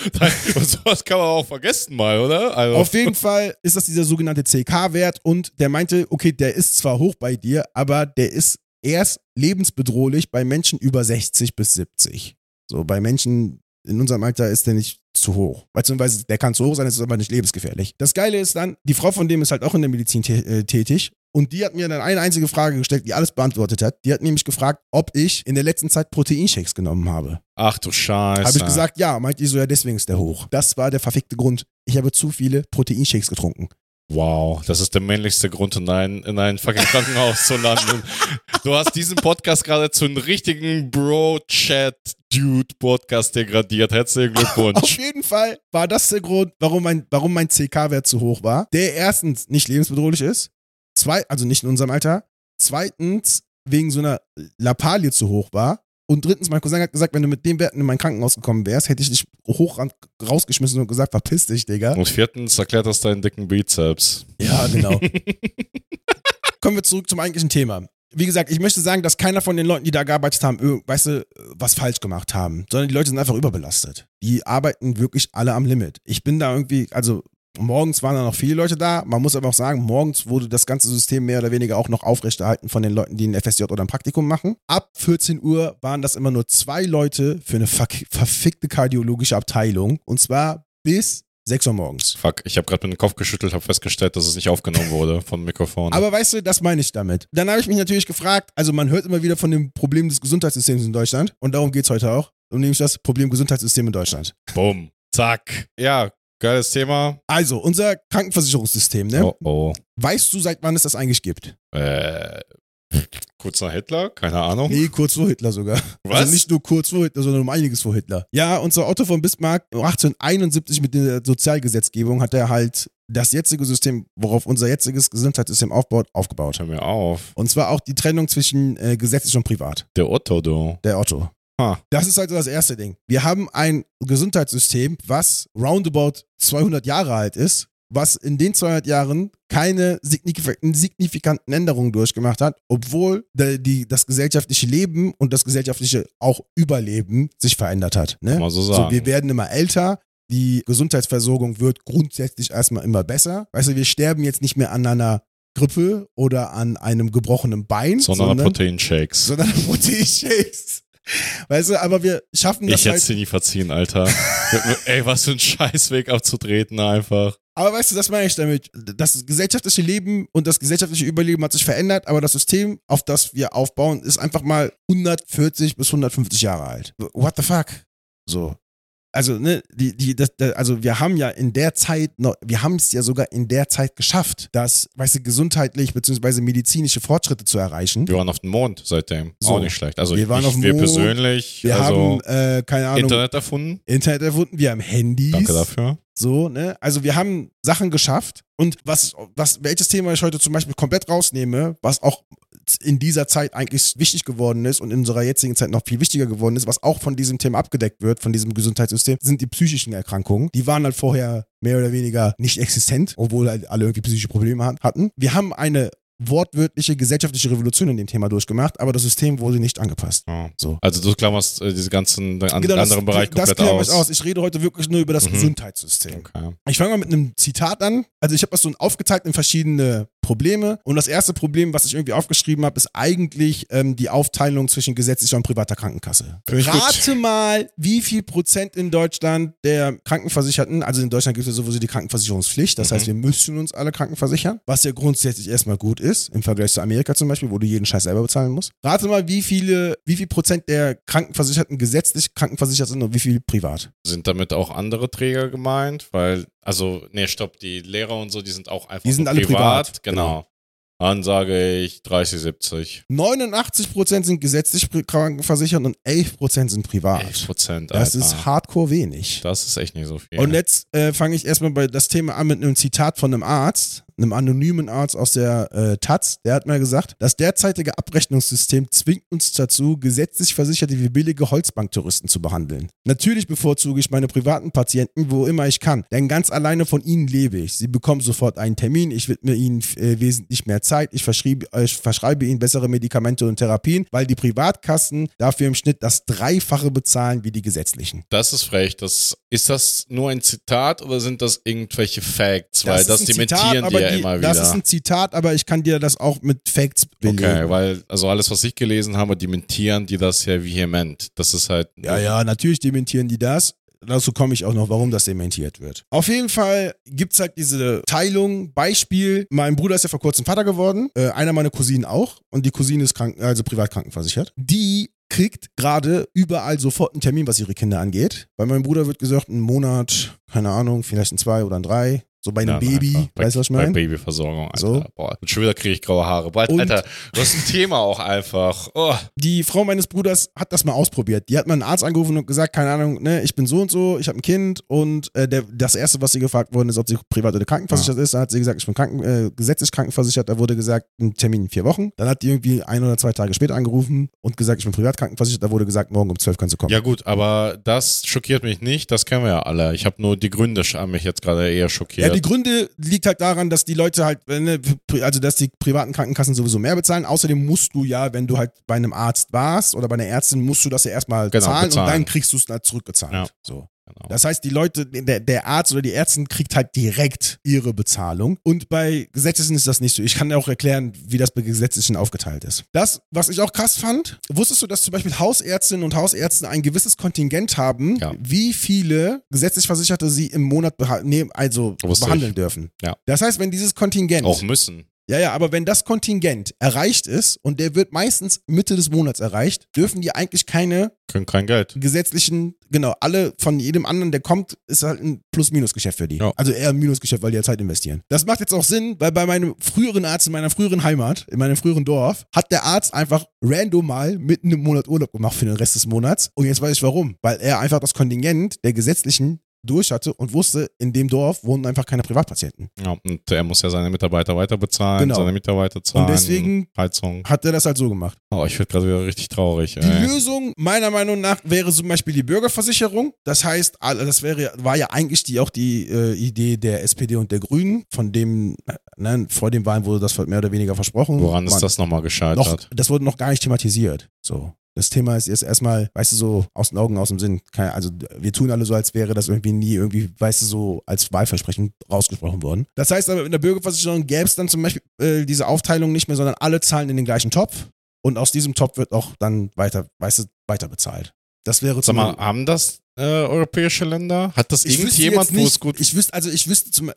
Sowas kann man auch vergessen mal, oder? Also, Auf jeden Fall ist das dieser sogenannte CK-Wert und der meinte, okay, der ist zwar hoch bei dir, aber der ist erst lebensbedrohlich bei Menschen über 60 bis 70. So, bei Menschen in unserem Alter ist der nicht zu hoch. Beziehungsweise der kann zu hoch sein, ist aber nicht lebensgefährlich. Das Geile ist dann, die Frau von dem ist halt auch in der Medizin äh, tätig und die hat mir dann eine einzige Frage gestellt, die alles beantwortet hat. Die hat nämlich gefragt, ob ich in der letzten Zeit Proteinshakes genommen habe. Ach du Scheiße. Habe ich gesagt, ja. Meint die so, ja, deswegen ist der hoch. Das war der verfickte Grund. Ich habe zu viele Proteinshakes getrunken. Wow, das ist der männlichste Grund, in ein, in ein fucking Krankenhaus zu landen. Du hast diesen Podcast gerade zu einem richtigen Bro-Chat-Dude-Podcast degradiert. Herzlichen Glückwunsch. Auf jeden Fall war das der Grund, warum mein, warum mein CK-Wert zu hoch war. Der erstens nicht lebensbedrohlich ist Zwei, also nicht in unserem Alter. Zweitens, wegen so einer Lappalie zu hoch war. Und drittens, mein Cousin hat gesagt, wenn du mit den Werten in mein Krankenhaus gekommen wärst, hätte ich dich hoch rausgeschmissen und gesagt, verpiss dich, Digga. Und viertens erklärt das deinen dicken Bizeps. Ja, genau. Kommen wir zurück zum eigentlichen Thema. Wie gesagt, ich möchte sagen, dass keiner von den Leuten, die da gearbeitet haben, weißt du, was falsch gemacht haben, sondern die Leute sind einfach überbelastet. Die arbeiten wirklich alle am Limit. Ich bin da irgendwie, also morgens waren da noch viele Leute da. Man muss aber auch sagen, morgens wurde das ganze System mehr oder weniger auch noch aufrechterhalten von den Leuten, die ein FSJ oder ein Praktikum machen. Ab 14 Uhr waren das immer nur zwei Leute für eine verfickte kardiologische Abteilung. Und zwar bis 6 Uhr morgens. Fuck, ich habe gerade mit dem Kopf geschüttelt, habe festgestellt, dass es nicht aufgenommen wurde vom Mikrofon. Aber weißt du, das meine ich damit. Dann habe ich mich natürlich gefragt, also man hört immer wieder von dem Problem des Gesundheitssystems in Deutschland und darum geht es heute auch. Und nämlich das Problem Gesundheitssystem in Deutschland. Bumm. Zack. Ja, geiles Thema. Also, unser Krankenversicherungssystem, ne? Oh oh. Weißt du, seit wann es das eigentlich gibt? Äh, kurz nach Hitler? Keine Ahnung. Nee, kurz vor Hitler sogar. Was? Also nicht nur kurz vor Hitler, sondern um einiges vor Hitler. Ja, unser Otto von Bismarck 1871 mit der Sozialgesetzgebung hat er halt das jetzige System, worauf unser jetziges Gesundheitssystem aufbaut, aufgebaut. Hör mir auf. Und zwar auch die Trennung zwischen äh, gesetzlich und privat. Der Otto, du. Der Otto. Ha. Das ist also das erste Ding. Wir haben ein Gesundheitssystem, was roundabout 200 Jahre alt ist, was in den 200 Jahren keine signif- signifikanten Änderungen durchgemacht hat, obwohl die, das gesellschaftliche Leben und das gesellschaftliche auch Überleben sich verändert hat. Ne? Man so So, sagen. wir werden immer älter. Die Gesundheitsversorgung wird grundsätzlich erstmal immer besser. Weißt du, wir sterben jetzt nicht mehr an einer Grippe oder an einem gebrochenen Bein, sondern, sondern, Proteinshakes. sondern an Proteinshakes. Weißt du, aber wir schaffen das Ich hätte halt. es dir nie verziehen, Alter. Ey, was für ein Scheißweg abzutreten einfach. Aber weißt du, das meine ich damit. Das gesellschaftliche Leben und das gesellschaftliche Überleben hat sich verändert, aber das System, auf das wir aufbauen, ist einfach mal 140 bis 150 Jahre alt. What the fuck? So. Also, ne, die, die, das, also wir haben ja in der Zeit noch, wir haben es ja sogar in der Zeit geschafft, das, weißt du, gesundheitlich bzw. medizinische Fortschritte zu erreichen. Wir waren auf dem Mond seitdem. So. Auch nicht schlecht. Also Wir waren ich, auf dem wir Mond. persönlich, Wir also haben, äh, keine Ahnung, Internet, Internet erfunden. erfunden, wir haben Handys. Danke dafür. So, ne? Also wir haben Sachen geschafft. Und was, was, welches Thema ich heute zum Beispiel komplett rausnehme, was auch in dieser Zeit eigentlich wichtig geworden ist und in unserer jetzigen Zeit noch viel wichtiger geworden ist, was auch von diesem Thema abgedeckt wird, von diesem Gesundheitssystem, sind die psychischen Erkrankungen. Die waren halt vorher mehr oder weniger nicht existent, obwohl halt alle irgendwie psychische Probleme hat- hatten. Wir haben eine wortwörtliche gesellschaftliche Revolution in dem Thema durchgemacht, aber das System wurde nicht angepasst. Ja. So. Also du klammerst äh, diese ganzen an, Genau, das- anderen Bereich das komplett klammer aus. ich aus. Ich rede heute wirklich nur über das Mhm. Gesundheitssystem. Okay. Ich fange mal mit einem Zitat an. Also ich habe das so aufgeteilt in verschiedene Probleme. Und das erste Problem, was ich irgendwie aufgeschrieben habe, ist eigentlich ähm, die Aufteilung zwischen gesetzlicher und privater Krankenkasse. Gut. Rate mal, wie viel Prozent in Deutschland der Krankenversicherten, also in Deutschland gibt es ja sowieso die Krankenversicherungspflicht, das Mhm. heißt, wir müssen uns alle krankenversichern, was ja grundsätzlich erstmal gut ist, im Vergleich zu Amerika zum Beispiel, wo du jeden Scheiß selber bezahlen musst. Rate mal, wie viele, wie viel Prozent der Krankenversicherten gesetzlich krankenversichert sind und wie viel privat. Sind damit auch andere Träger gemeint? Weil, also, nee, stopp, die Lehrer und so, die sind auch einfach Die sind alle privat, Genau. Dann sage ich 30, 70. 89% sind gesetzlich krankenversichert und 11% sind privat. 11 Prozent, Das ist hardcore wenig. Das ist echt nicht so viel. Und jetzt äh, fange ich erstmal bei das Thema an mit einem Zitat von einem Arzt, einem anonymen Arzt aus der äh, Taz. Der hat mal gesagt, das derzeitige Abrechnungssystem zwingt uns dazu, gesetzlich Versicherte wie billige Holzbanktouristen zu behandeln. Natürlich bevorzuge ich meine privaten Patienten, wo immer ich kann, denn ganz alleine von ihnen lebe ich. Sie bekommen sofort einen Termin, ich widme ihnen äh, wesentlich mehr Zeit, ich verschreibe, äh, ich verschreibe ihnen bessere Medikamente und Therapien, weil die Privatkassen dafür im Schnitt das Dreifache bezahlen wie die gesetzlichen. das ist frech. Das, ist das nur ein Zitat oder sind das irgendwelche Facts? Weil ist das dementieren Zitat, die aber ja immer wieder. Das ist ein Zitat, aber ich kann dir das auch mit Facts belegen. okay, weil, also alles, was ich gelesen habe, dementieren die das ja vehement. Das ist halt. Ja, ja, natürlich dementieren die das. Dazu komme ich auch noch, warum das dementiert wird. Auf jeden Fall gibt's halt diese Teilung. Beispiel, mein Bruder ist ja vor kurzem Vater geworden, äh, einer meiner Cousinen auch. Und die Cousine ist krank, also privat krankenversichert. Die kriegt gerade überall sofort einen Termin, was ihre Kinder angeht. Bei meinem Bruder wird gesagt, ein Monat, keine Ahnung, vielleicht ein zwei oder ein drei. So bei einem Ja, Baby, einfach. Bei, weißt du, was ich Bei meine? Alter. So. Boah, und schon wieder kriege ich graue Haare. Bald, Und- Alter, du hast ein Thema auch einfach. Oh. Die Frau meines Bruders hat das mal ausprobiert. Die hat mal einen Arzt angerufen und gesagt, keine Ahnung, ne, ich bin so und so, ich habe ein Kind und äh, der, das erste, was sie gefragt worden ist, ob sie privat oder krankenversichert ist, da hat sie gesagt, ich bin kranken, äh, gesetzlich krankenversichert. Da wurde gesagt, ein Termin in vier Wochen. Dann hat die irgendwie ein oder zwei Tage später angerufen und gesagt, ich bin privat krankenversichert. Da wurde gesagt, morgen um zwölf kannst du kommen. Ja gut, aber das schockiert mich nicht, das kennen wir ja alle. Ich habe nur die Gründe haben mich jetzt gerade eher Ja, schockiert. Die Gründe liegt halt daran, dass die Leute halt, äh, ne, also dass die privaten Krankenkassen sowieso mehr bezahlen. Außerdem musst du ja, wenn du halt bei einem Arzt warst oder bei einer Ärztin, musst du das ja erstmal Genau, zahlen, und bezahlen. dann kriegst du es dann zurückgezahlt. Ja. So. Genau. Das heißt, die Leute, der, der Arzt oder die Ärztin kriegt halt direkt ihre Bezahlung. Und bei Gesetzlichen ist das nicht so. Ich kann dir auch erklären, wie das bei Gesetzlichen aufgeteilt ist. Das, was ich auch krass fand, wusstest du, dass zum Beispiel Hausärztinnen und Hausärzte ein gewisses Kontingent haben, Ja. wie viele gesetzlich Versicherte sie im Monat beha nee, also Wusste behandeln ich. dürfen. Ja. Das heißt, wenn dieses Kontingent auch müssen. Ja, ja, aber wenn das Kontingent erreicht ist und der wird meistens Mitte des Monats erreicht, dürfen die eigentlich keine Können kein Geld. gesetzlichen, genau, alle von jedem anderen, der kommt, ist halt ein Plus-Minus-Geschäft für die. Ja. Also eher ein Minusgeschäft, weil die ja Zeit investieren. Das macht jetzt auch Sinn, weil bei meinem früheren Arzt in meiner früheren Heimat, in meinem früheren Dorf, hat der Arzt einfach random mal mitten im Monat Urlaub gemacht für den Rest des Monats. Und jetzt weiß ich warum. Weil er einfach das Kontingent der gesetzlichen durch hatte und wusste, in dem Dorf wohnen einfach keine Privatpatienten. Ja, und er muss ja seine Mitarbeiter weiter bezahlen, Genau. seine Mitarbeiter zahlen. deswegen- Heizung. Hat er das halt so gemacht. Oh, ich werde gerade wieder richtig traurig. Die Ey. Lösung meiner Meinung nach wäre zum Beispiel die Bürgerversicherung. Das heißt, das wäre, war ja eigentlich die, auch die äh, Idee der SPD und der Grünen. Von dem, ne, vor den Wahlen wurde das mehr oder weniger versprochen. Woran ist das nochmal noch, gescheitert? Das wurde noch gar nicht thematisiert. So. Das Thema ist jetzt erstmal, weißt du, so aus den Augen, aus dem Sinn. Keine- Also wir tun alle so, als wäre das irgendwie nie irgendwie, weißt du, so als Wahlversprechen rausgesprochen worden. Das heißt aber, in der Bürgerversicherung gäbe es dann zum Beispiel äh, diese Aufteilung nicht mehr, sondern alle zahlen in den gleichen Topf und aus diesem Topf wird auch dann weiter, weißt du, weiter bezahlt. Das wäre Sag zum mal, haben das äh, europäische Länder? Hat das ich irgendjemand, wo es gut Ich wüsste, also ich wüsste zum, äh,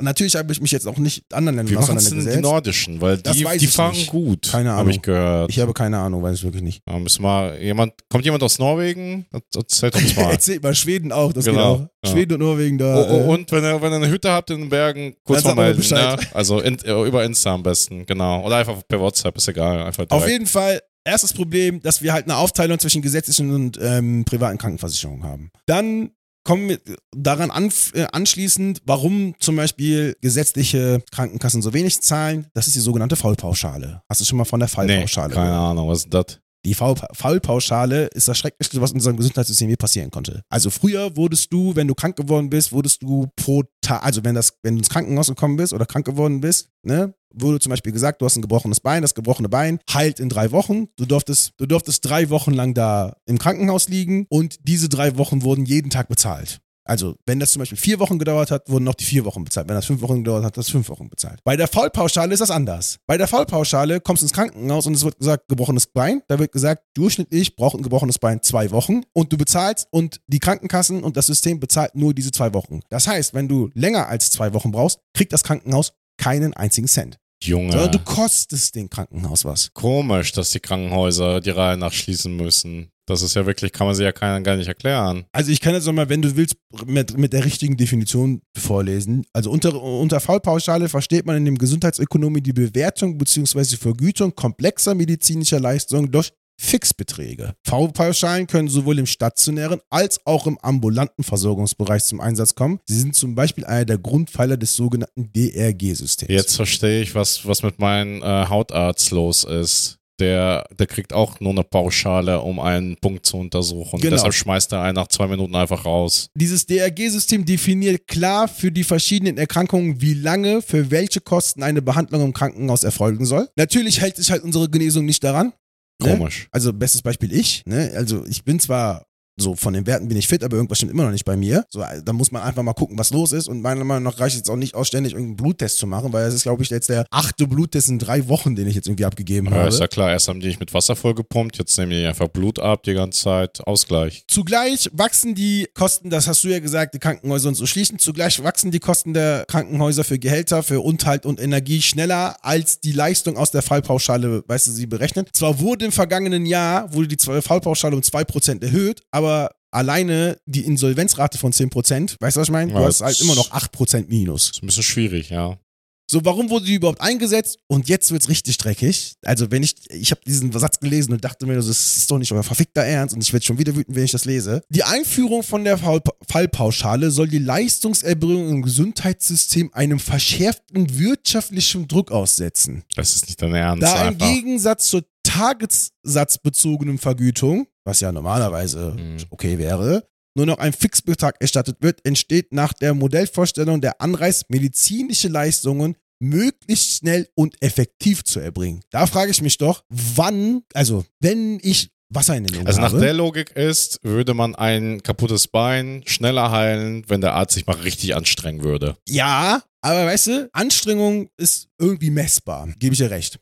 natürlich habe ich mich jetzt auch nicht anderen Wie Ländern es denn die auseinandergesetzt. Nordischen? Weil die, die ich fahren nicht. gut. Keine Habe Ahnung. ich gehört. Ich habe keine Ahnung, weiß ich wirklich nicht. Ja, müssen mal jemand, kommt jemand aus Norwegen? Erzählt uns mal. Erzähl mal, Schweden auch, das Genau, geht auch. ja. Schweden und Norwegen da. Oh, oh, äh, und wenn ihr, wenn ihr eine Hütte habt in den Bergen, kurz mal melden. Ne? Also in, über Insta am besten, genau. Oder einfach per WhatsApp, ist egal. Einfach direkt. Auf jeden Fall, erstes Problem, dass wir halt eine Aufteilung zwischen gesetzlichen und ähm, privaten Krankenversicherungen haben. Dann kommen wir daran anf- äh, anschließend, warum zum Beispiel gesetzliche Krankenkassen so wenig zahlen. Das ist die sogenannte Fallpauschale. Hast du schon mal von der nee, Fallpauschale keine gehört? Ahnung, was ist das? Die Fallpauschale ist das Schrecklichste, was in unserem Gesundheitssystem je passieren konnte. Also früher wurdest du, wenn du krank geworden bist, wurdest du pro Tag, also wenn das, wenn du ins Krankenhaus gekommen bist oder krank geworden bist, ne, wurde zum Beispiel gesagt, du hast ein gebrochenes Bein, das gebrochene Bein heilt in drei Wochen. Du durftest, du durftest drei Wochen lang da im Krankenhaus liegen und diese drei Wochen wurden jeden Tag bezahlt. Also, wenn das zum Beispiel vier Wochen gedauert hat, wurden noch die vier Wochen bezahlt. Wenn das fünf Wochen gedauert hat, das fünf Wochen bezahlt. Bei der Fallpauschale ist das anders. Bei der Fallpauschale kommst du ins Krankenhaus und es wird gesagt, gebrochenes Bein. Da wird gesagt, durchschnittlich braucht ein gebrochenes Bein zwei Wochen und du bezahlst und die Krankenkassen und das System bezahlt nur diese zwei Wochen. Das heißt, wenn du länger als zwei Wochen brauchst, kriegt das Krankenhaus keinen einzigen Cent. Junge. Du kostest dem Krankenhaus was. Komisch, dass die Krankenhäuser die Reihe nachschließen müssen. Das ist ja wirklich, kann man sich ja keiner gar nicht erklären. Also ich kann jetzt nochmal, wenn du willst, mit, mit der richtigen Definition vorlesen. Also unter, unter Fallpauschale versteht man in dem Gesundheitsökonomie die Bewertung bzw. Vergütung komplexer medizinischer Leistungen durch Fixbeträge. V-Pauschalen können sowohl im stationären als auch im ambulanten Versorgungsbereich zum Einsatz kommen. Sie sind zum Beispiel einer der Grundpfeiler des sogenannten DRG-Systems. Jetzt verstehe ich, was, was mit meinem äh, Hautarzt los ist. Der, der kriegt auch nur eine Pauschale, um einen Punkt zu untersuchen. Genau. Deshalb schmeißt er einen nach zwei Minuten einfach raus. Dieses DRG-System definiert klar für die verschiedenen Erkrankungen, wie lange für welche Kosten eine Behandlung im Krankenhaus erfolgen soll. Natürlich hält sich halt unsere Genesung nicht daran. Ne? Komisch. Also bestes Beispiel ich. Ne? Also ich bin zwar so von den Werten bin ich fit, aber irgendwas stimmt immer noch nicht bei mir. So, da muss man einfach mal gucken, was los ist. Und meiner Meinung nach reicht es jetzt auch nicht aus, ständig irgendeinen Bluttest zu machen, weil das ist, glaube ich, jetzt der achte Bluttest in drei Wochen, den ich jetzt irgendwie abgegeben Ja, habe. ist ja klar, erst haben die nicht mit Wasser vollgepumpt, jetzt nehmen die einfach Blut ab die ganze Zeit. Ausgleich. Zugleich wachsen die Kosten, das hast du ja gesagt, die Krankenhäuser und so schließen. Zugleich wachsen die Kosten der Krankenhäuser für Gehälter, für Unterhalt und Energie schneller als die Leistung aus der Fallpauschale, weißt du, sie berechnet. Zwar wurde im vergangenen Jahr, wurde die Fallpauschale um 2% erhöht, aber alleine die Insolvenzrate von 10%, weißt du, was ich meine? Du Ja, hast halt immer noch 8% Minus. Ist ein bisschen schwierig, ja. So, warum wurde die überhaupt eingesetzt? Und jetzt wird's richtig dreckig. Also, wenn ich, ich habe diesen Satz gelesen und dachte mir, das ist doch nicht euer verfickter Ernst und ich werde schon wieder wütend, wenn ich das lese. Die Einführung von der Fall Fallpauschale soll die Leistungserbringung im Gesundheitssystem einem verschärften wirtschaftlichen Druck aussetzen. Das ist nicht dein Ernst. Da im einfach. Gegensatz zur tagessatzbezogenen Vergütung, was ja normalerweise Mhm. okay wäre, nur noch ein Fixbetrag erstattet wird, entsteht nach der Modellvorstellung der Anreiz, medizinische Leistungen möglichst schnell und effektiv zu erbringen. Da frage ich mich doch, wann, also wenn ich Wasser in den Lungen Also nach habe, der Logik ist, würde man ein kaputtes Bein schneller heilen, wenn der Arzt sich mal richtig anstrengen würde. ja, aber weißt du, Anstrengung ist irgendwie messbar, gebe ich dir recht.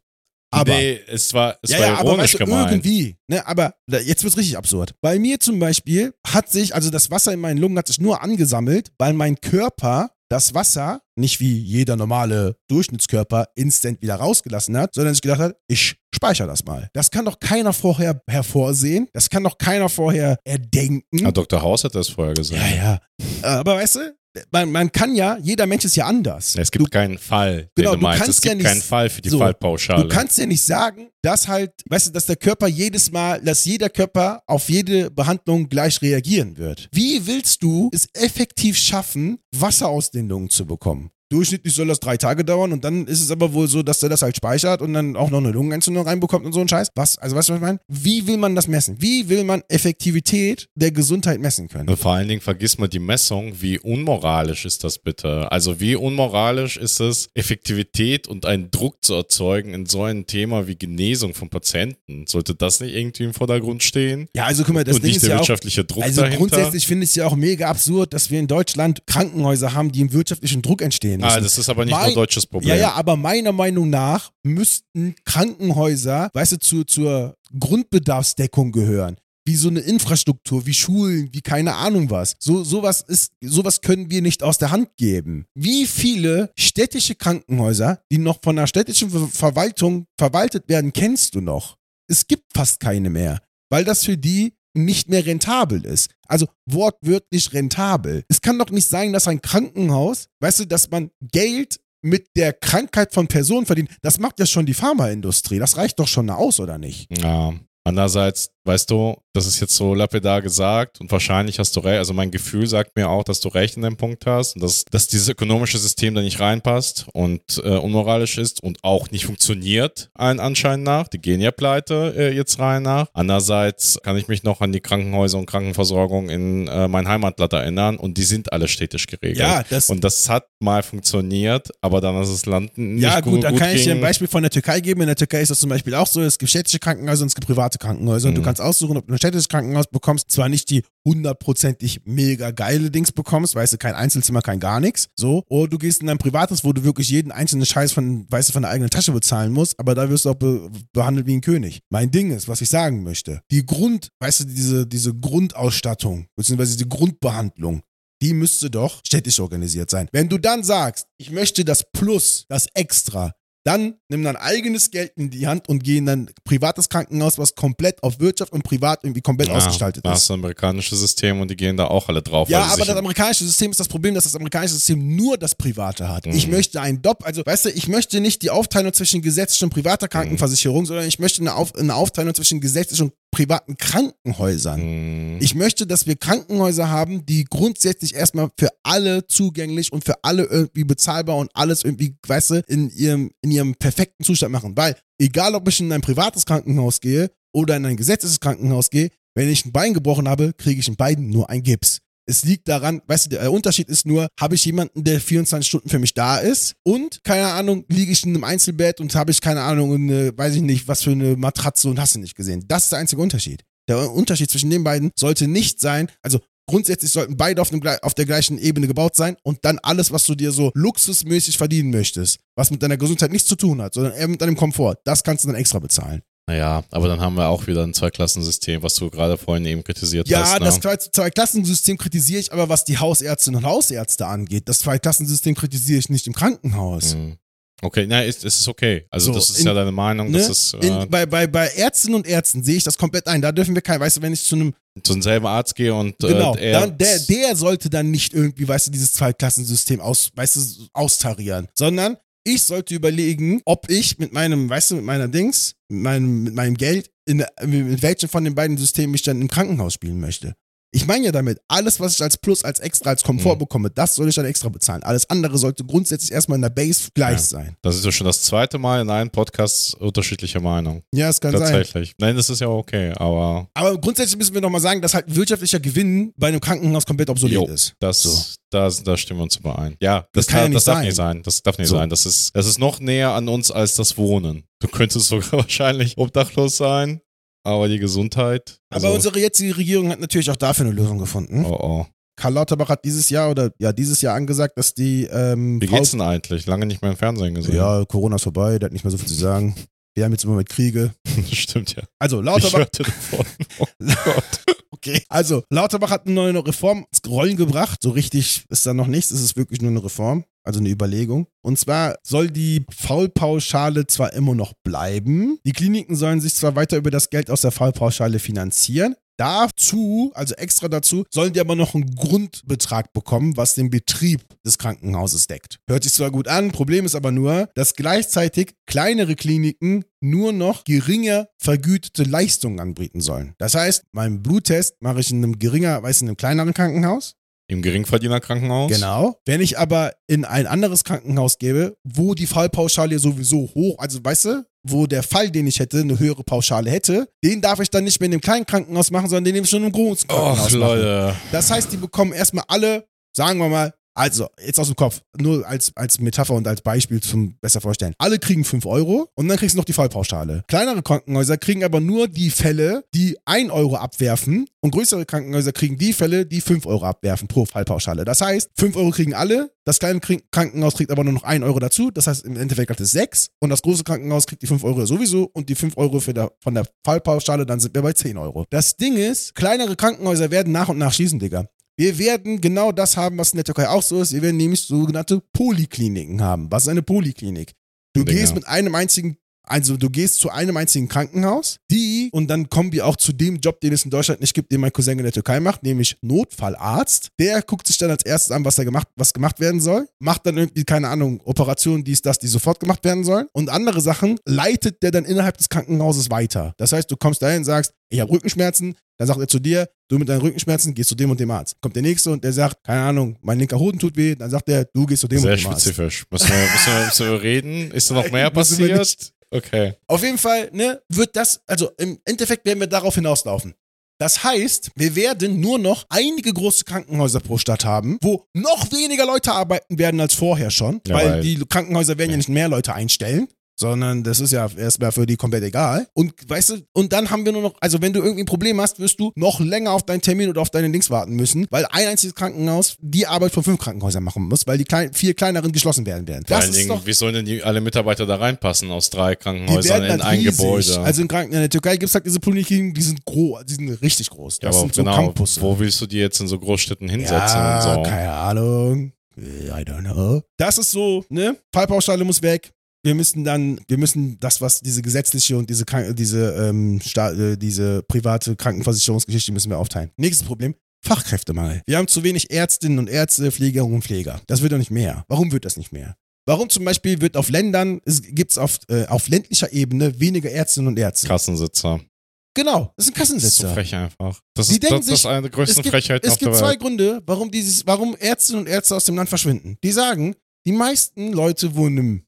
Aber nee, es war, es ja, war ja, aber weißt du, gemeint. irgendwie, ne, aber jetzt wird's richtig absurd. Bei mir zum Beispiel hat sich, also das Wasser in meinen Lungen hat sich nur angesammelt, weil mein Körper das Wasser nicht wie jeder normale Durchschnittskörper instant wieder rausgelassen hat, sondern sich gedacht hat, ich speichere das mal. Das kann doch keiner vorher hervorsehen, das kann doch keiner vorher erdenken. Ja, Dr. House hat das vorher gesagt. Ja, ja. Aber weißt du, man, man kann ja, jeder Mensch ist ja anders. Es gibt keinen Fall, den Genau, du du meinst. kannst Es gibt ja nicht- keinen Fall für die so, Fallpauschale. Du kannst ja nicht sagen, dass halt, weißt du, dass der Körper jedes Mal, dass jeder Körper auf jede Behandlung gleich reagieren wird. Wie willst du es effektiv schaffen, Wasser aus den Lungen zu bekommen? Durchschnittlich soll das drei Tage dauern und dann ist es aber wohl so, dass er das halt speichert und dann auch noch eine Lungenentzündung reinbekommt und so ein Scheiß. Was, also weißt du, was ich meine? Wie will man das messen? Wie will man Effektivität der Gesundheit messen können? Und vor allen Dingen vergiss mal die Messung, wie unmoralisch ist das bitte? Also wie unmoralisch ist es, Effektivität und einen Druck zu erzeugen in so ein Thema wie Genesung von Patienten? Sollte das nicht irgendwie im Vordergrund stehen? Ja, also guck mal, das und Ding nicht ist der ja auch, wirtschaftliche Druck Also dahinter? grundsätzlich finde ich es ja auch mega absurd, dass wir in Deutschland Krankenhäuser haben, die im wirtschaftlichen Druck entstehen müssen. ah, das ist aber nicht Mein- nur ein deutsches Problem. Ja, ja, aber meiner Meinung nach müssten Krankenhäuser, weißt du, zu, zur Grundbedarfsdeckung gehören. Wie so eine Infrastruktur, wie Schulen, wie keine Ahnung was. So, sowas ist, sowas können wir nicht aus der Hand geben. Wie viele städtische Krankenhäuser, die noch von der städtischen Ver Verwaltung verwaltet werden, kennst du noch? Es gibt fast keine mehr, weil das für die nicht mehr rentabel ist. Also wortwörtlich rentabel. Es kann doch nicht sein, dass ein Krankenhaus, weißt du, dass man Geld mit der Krankheit von Personen verdient. Das macht ja schon die Pharmaindustrie. Das reicht doch schon aus, oder nicht? Ja. Andererseits, weißt du, das ist jetzt so lapidar gesagt und wahrscheinlich hast du recht, also mein Gefühl sagt mir auch, dass du recht in dem Punkt hast und dass, dass dieses ökonomische System da nicht reinpasst und äh, unmoralisch ist und auch nicht funktioniert, allen Anschein nach. Die gehen ja pleite äh, jetzt rein nach. Andererseits kann ich mich noch an die Krankenhäuser und Krankenversorgung in äh, mein Heimatland erinnern und die sind alle städtisch geregelt. Ja, das- und das hat mal funktioniert, aber dann ist das Land nicht ja, gut, dann kann ich dir ein. Beispiel von der Türkei geben. In der Türkei ist das zum Beispiel auch so. Es gibt städtische Krankenhäuser und es gibt private Krankenhäuser. Und du Mhm. Kannst aussuchen, ob du ein städtisches Krankenhaus bekommst. Zwar nicht die hundertprozentig mega geile Dings bekommst, weißt du, kein Einzelzimmer, kein gar nichts. So. Oder du gehst in ein privates, wo du wirklich jeden einzelnen Scheiß von, weißt du, von der eigenen Tasche bezahlen musst. Aber da wirst du auch be behandelt wie ein König. Mein Ding ist, was ich sagen möchte. Die Grund, weißt du, diese, diese Grundausstattung, beziehungsweise die Grundbehandlung, die müsste doch städtisch organisiert sein. Wenn du dann sagst, ich möchte das Plus, das Extra, dann nimm dein eigenes Geld in die Hand und geh in ein privates Krankenhaus, was komplett auf Wirtschaft und privat irgendwie komplett ausgestaltet da ist. hast du ein amerikanisches System und die gehen da auch alle drauf. Ja, aber das amerikanische System ist das Problem, dass das amerikanische System nur das Private hat. Ich Mhm. möchte ein Dopp, also weißt du, ich möchte nicht die Aufteilung zwischen gesetzlicher und privater Mhm. Krankenversicherung, sondern ich möchte eine, Auf eine Aufteilung zwischen gesetzlichen und privaten Krankenhäusern. Hm, Ich möchte, dass wir Krankenhäuser haben, die grundsätzlich erstmal für alle zugänglich und für alle irgendwie bezahlbar und alles irgendwie, weißt du, in ihrem, in ihrem perfekten Zustand machen. Weil, egal ob ich in ein privates Krankenhaus gehe oder in ein gesetzliches Krankenhaus gehe, wenn ich ein Bein gebrochen habe, kriege ich in beiden nur ein Gips. Es liegt daran, weißt du, der Unterschied ist nur, habe ich jemanden, der 24 Stunden für mich da ist und, keine Ahnung, liege ich in einem Einzelbett und habe ich, keine Ahnung, eine, weiß ich nicht, was für eine Matratze und hast du nicht gesehen. Das ist der einzige Unterschied. Der Unterschied zwischen den beiden sollte nicht sein, also grundsätzlich sollten beide auf, dem, auf der gleichen Ebene gebaut sein und dann alles, was du dir so luxusmäßig verdienen möchtest, was mit deiner Gesundheit nichts zu tun hat, sondern eher mit deinem Komfort, das kannst du dann extra bezahlen. Naja, aber dann haben wir auch wieder ein Zweiklassensystem, was du gerade vorhin eben kritisiert Ja, hast. Ne? das Zwei- Zweiklassensystem kritisiere ich aber, was die Hausärztinnen und Hausärzte angeht. Das Zweiklassensystem kritisiere ich nicht im Krankenhaus. Hm. Okay, na, ist, ist okay. Also So, das ist in- ja deine Meinung. Ne? Das ist, äh, In, bei, bei, bei Ärztinnen und Ärzten sehe ich das komplett ein. Da dürfen wir kein, weißt du, wenn ich zu einem zu denselben Arzt gehe und Genau, äh, dann, der, der sollte dann nicht irgendwie, weißt du, dieses Zweitklassensystem aus, weißt du, austarieren, sondern ich sollte überlegen, ob ich mit meinem, weißt du, mit meiner Dings, mit meinem, mit meinem Geld, in, mit welchem von den beiden Systemen ich dann im Krankenhaus spielen möchte. Ich meine ja damit, alles, was ich als Plus, als Extra, als Komfort Mhm. bekomme, das soll ich dann extra bezahlen. Alles andere sollte grundsätzlich erstmal in der Base gleich Ja. sein. das ist ja schon das zweite Mal in einem Podcast unterschiedliche Meinung. Ja, es kann sein. Tatsächlich. Nein, das ist ja okay, aber Aber grundsätzlich müssen wir nochmal sagen, dass halt wirtschaftlicher Gewinn bei einem Krankenhaus komplett obsolet Jo. ist. das, So. da, da stimmen wir uns überein. Ja, das, Das kann ja darf- nicht das darf sein. nicht sein. Das darf nicht So. sein. Das ist, das ist noch näher an uns als das Wohnen. Du könntest sogar wahrscheinlich obdachlos sein, aber die Gesundheit. Aber also- unsere jetzige Regierung hat natürlich auch dafür eine Lösung gefunden. Oh, oh. Karl Lauterbach hat dieses Jahr oder ja dieses Jahr angesagt, dass die ähm, Wie geht's denn eigentlich? Lange nicht mehr im Fernsehen gesehen. ja Corona ist vorbei, der hat nicht mehr so viel zu sagen. Wir haben jetzt immer mit Kriege. stimmt ja. Also Ich Lauterbach, hörte davon. Oh Gott. okay. Also Lauterbach hat eine neue Reform ins Rollen gebracht. So richtig ist da noch nichts. Es ist wirklich nur eine Reform, also eine Überlegung. Und zwar soll die Faulpauschale zwar immer noch bleiben. Die Kliniken sollen sich zwar weiter über das Geld aus der Faulpauschale finanzieren. Dazu, also extra dazu, sollen die aber noch einen Grundbetrag bekommen, was den Betrieb des Krankenhauses deckt. Hört sich zwar gut an, Problem ist aber nur, dass gleichzeitig kleinere Kliniken nur noch geringer vergütete Leistungen anbieten sollen. Das heißt, meinen Bluttest mache ich in einem geringer, weißt du, in einem kleineren Krankenhaus. Im Geringverdienerkrankenhaus? Genau. Wenn ich aber in ein anderes Krankenhaus gebe, wo die Fallpauschale sowieso hoch, also weißt du, wo der Fall, den ich hätte, eine höhere Pauschale hätte, den darf ich dann nicht mehr in dem kleinen Krankenhaus machen, sondern den nehme ich schon im großen Krankenhaus Och, machen. Leute. Das heißt, die bekommen erstmal alle, sagen wir mal, also jetzt aus dem Kopf, nur als, als Metapher und als Beispiel zum besser vorstellen. Alle kriegen 5 Euro und dann kriegst du noch die Fallpauschale. Kleinere Krankenhäuser kriegen aber nur die Fälle, die 1 Euro abwerfen und größere Krankenhäuser kriegen die Fälle, die 5 Euro abwerfen pro Fallpauschale. Das heißt, 5 Euro kriegen alle, das kleine Krank- Krankenhaus kriegt aber nur noch 1 Euro dazu. Das heißt, im Endeffekt hat es 6 und das große Krankenhaus kriegt die 5 Euro sowieso und die 5 Euro der, von der Fallpauschale, dann sind wir bei 10 Euro. Das Ding ist, kleinere Krankenhäuser werden nach und nach schließen, Digga. Wir werden genau das haben, was in der Türkei auch so ist. Wir werden nämlich sogenannte Polikliniken haben. Was ist eine Poliklinik? Du Digga. gehst mit einem einzigen, also du gehst zu einem einzigen Krankenhaus, die, und dann kommen wir auch zu dem Job, den es in Deutschland nicht gibt, den mein Cousin in der Türkei macht, nämlich Notfallarzt. Der guckt sich dann als erstes an, was da gemacht, was gemacht werden soll, macht dann irgendwie, keine Ahnung, Operationen, dies, das, die sofort gemacht werden sollen. Und andere Sachen leitet der dann innerhalb des Krankenhauses weiter. Das heißt, du kommst dahin und sagst, ich habe Rückenschmerzen, dann sagt er zu dir, du mit deinen Rückenschmerzen gehst zu dem und dem Arzt. Kommt der nächste und der sagt, keine Ahnung, mein linker Hoden tut weh, dann sagt er, du gehst zu dem Sehr und dem Arzt. spezifisch. Müssen wir, müssen, wir, müssen wir reden? Ist da noch mehr passiert? Okay. Auf jeden Fall, ne, wird das, also im Endeffekt werden wir darauf hinauslaufen. Das heißt, wir werden nur noch einige große Krankenhäuser pro Stadt haben, wo noch weniger Leute arbeiten werden als vorher schon, Ja, weil, weil- die Krankenhäuser werden ja nicht mehr Leute einstellen. Sondern das ist ja erstmal für die komplett egal. Und weißt du, und dann haben wir nur noch, also wenn du irgendwie ein Problem hast, wirst du noch länger auf deinen Termin oder auf deine Links warten müssen, weil ein einziges Krankenhaus die Arbeit von fünf Krankenhäusern machen muss, weil die klein, vier kleineren geschlossen werden werden. Vor Das allen Dingen, doch wie sollen denn die, alle Mitarbeiter da reinpassen aus drei Krankenhäusern in dann ein riesig. Gebäude? Also in, Kranken in der Türkei gibt es halt diese Polikliniken, die sind groß, die sind richtig groß. ja, Das aber sind so genau, Campus. wo willst du die jetzt in so Großstädten hinsetzen ja, und so? keine Ahnung. I don't know. Das ist so, ne? Fallpauschale muss weg. Wir müssen dann, wir müssen das, was diese gesetzliche und diese, diese, ähm, Sta äh, diese private Krankenversicherungsgeschichte müssen wir aufteilen. Nächstes Problem. Fachkräftemangel. Wir haben zu wenig Ärztinnen und Ärzte, Pflegerinnen und Pfleger. Das wird doch nicht mehr. Warum wird das nicht mehr? Warum zum Beispiel wird auf Ländern, gibt es auf, äh, auf ländlicher Ebene weniger Ärztinnen und Ärzte? Kassensitzer. Genau, das sind Das ist so Kassensitzer. frech einfach. Das Die ist, denken das, das ist sich, eine der größten es gibt, Frechheiten es auf der gibt zwei Welt. Gründe, warum, dieses, warum Ärztinnen und Ärzte aus dem Land verschwinden. Die sagen, die meisten Leute wohnen im,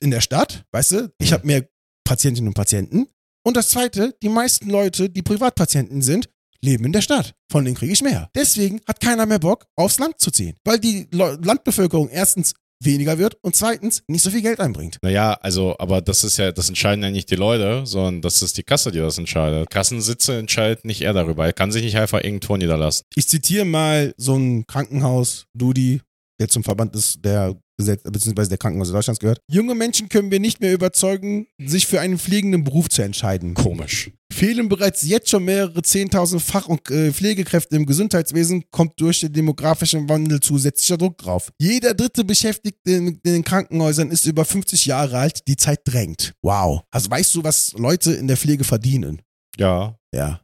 in der Stadt, weißt du, ich Mhm. habe mehr Patientinnen und Patienten. Und das zweite, die meisten Leute, die Privatpatienten sind, leben in der Stadt. Von denen kriege ich mehr. Deswegen hat keiner mehr Bock, aufs Land zu ziehen. Weil die Landbevölkerung erstens weniger wird und zweitens nicht so viel Geld einbringt. Naja, also, aber das ist ja, das entscheiden ja nicht die Leute, sondern das ist die Kasse, die das entscheidet. Kassensitze entscheidet nicht er darüber. Er kann sich nicht einfach irgendwo niederlassen. Ich zitiere mal so ein Krankenhaus, Dudi, der zum Verband ist, der beziehungsweise der Krankenhäuser Deutschlands gehört. Junge Menschen können wir nicht mehr überzeugen, sich für einen pflegenden Beruf zu entscheiden. Komisch. Fehlen bereits jetzt schon mehrere 10.000 Fach- und äh, Pflegekräfte im Gesundheitswesen, kommt durch den demografischen Wandel zusätzlicher Druck drauf. Jeder dritte Beschäftigte in in den Krankenhäusern ist über 50 Jahre alt, die Zeit drängt. Wow. Also weißt du, was Leute in der Pflege verdienen? Ja. Ja.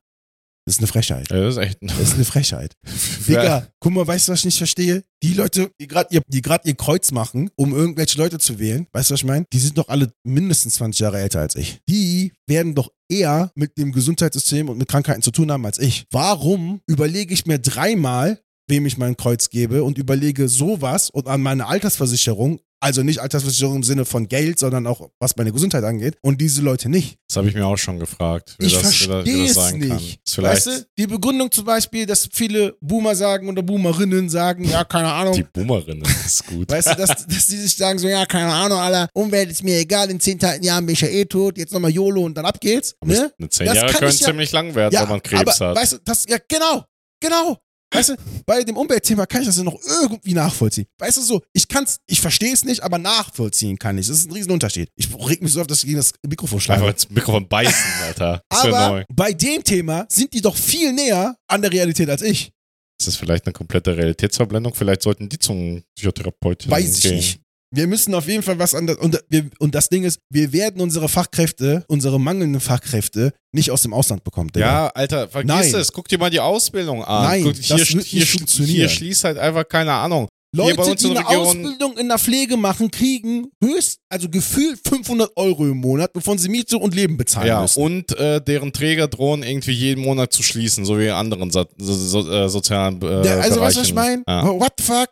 Das ist eine Frechheit. Ja, das ist echt. Das ist eine Frechheit. Digga, guck mal, weißt du, was ich nicht verstehe? Die Leute, die gerade ihr, die ihr Kreuz machen, um irgendwelche Leute zu wählen, weißt du, was ich meine? Die sind doch alle mindestens 20 Jahre älter als ich. Die werden doch eher mit dem Gesundheitssystem und mit Krankheiten zu tun haben als ich. Warum überlege ich mir dreimal, wem ich mein Kreuz gebe und überlege sowas und an meine Altersversicherung, also nicht Altersversicherung im Sinne von Geld, sondern auch was meine Gesundheit angeht und diese Leute nicht. Das habe ich mir auch schon gefragt. Wie Ich verstehe es sein kann. nicht. Weißt du, die Begründung zum Beispiel, dass viele Boomer sagen oder Boomerinnen sagen, ja, keine Ahnung. die Boomerin ist gut. Weißt du, dass, dass die sich sagen so, ja, keine Ahnung, Alter, Umwelt ist mir egal, in zehn Jahren bin ich ja eh tot, jetzt nochmal YOLO und dann ab geht's. Ne? Eine zehn Das Jahre kann können ja- ziemlich lang werden, Ja, wenn man Krebs aber, hat. weißt du, das, ja, genau, genau. Weißt du, bei dem Umweltthema kann ich das ja noch irgendwie nachvollziehen. Weißt du so, ich kann's, ich verstehe es nicht, aber nachvollziehen kann ich. Das ist ein Riesenunterschied. Ich reg mich so auf, dass ich gegen das Mikrofon schlage. Einfach ins Mikrofon beißen, Alter. Aber bei dem Thema sind die doch viel näher an der Realität als ich. Ist das vielleicht eine komplette Realitätsverblendung? Vielleicht sollten die zum Psychotherapeuten Weiß ich gehen. nicht. Wir müssen auf jeden Fall was anderes. Und, wir, und das Ding ist, wir werden unsere Fachkräfte, unsere mangelnden Fachkräfte nicht aus dem Ausland bekommen. Digga. Ja, Alter, vergiss Nein. es. Guck dir mal die Ausbildung an. Nein, Guck, das hier, wird nicht hier, funktionieren. hier schließt halt einfach keine Ahnung. Leute, die in eine Region- Ausbildung in der Pflege machen, kriegen höchst, also gefühlt 500 Euro im Monat, bevor sie Miete und Leben bezahlen Ja, müssen. und äh, deren Träger drohen irgendwie jeden Monat zu schließen, so wie in anderen so, so, so, äh, sozialen äh, Ja, also, Bereichen. weißt du, was ich meine? Ja. What the fuck?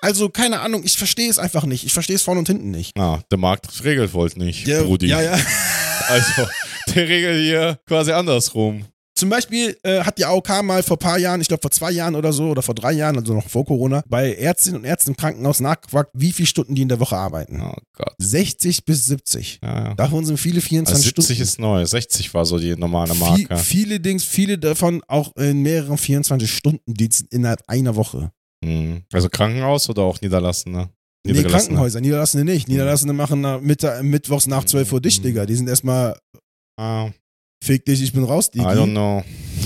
Also, keine Ahnung, ich verstehe es einfach nicht. Ich verstehe es vorne und hinten nicht. Ah, der Markt regelt wohl nicht, Brudi. ja, ja. Also, der regelt hier quasi andersrum. Zum Beispiel äh, hat die AOK mal vor ein paar Jahren, ich glaube vor zwei Jahren oder so, oder vor drei Jahren, also noch vor Corona, bei Ärztinnen und Ärzten im Krankenhaus nachgefragt, wie viele Stunden die in der Woche arbeiten. Oh Gott. 60 bis 70. Ja, ja. Davon sind viele 24 Also 70 Stunden. ist neu, 60 war so die normale Viel, Marke. viele Dings, viele davon auch in mehreren 24-Stunden-Diensten innerhalb einer Woche. Hm. Also Krankenhaus oder auch Niederlassene? Nee? Krankenhäuser, Niederlassene nicht. Niederlassene machen nach Mittag, mittwochs nach 12 Uhr dicht, Mhm. Digga. Die sind erstmal, Ah, fick dich, ich bin raus, I don't know.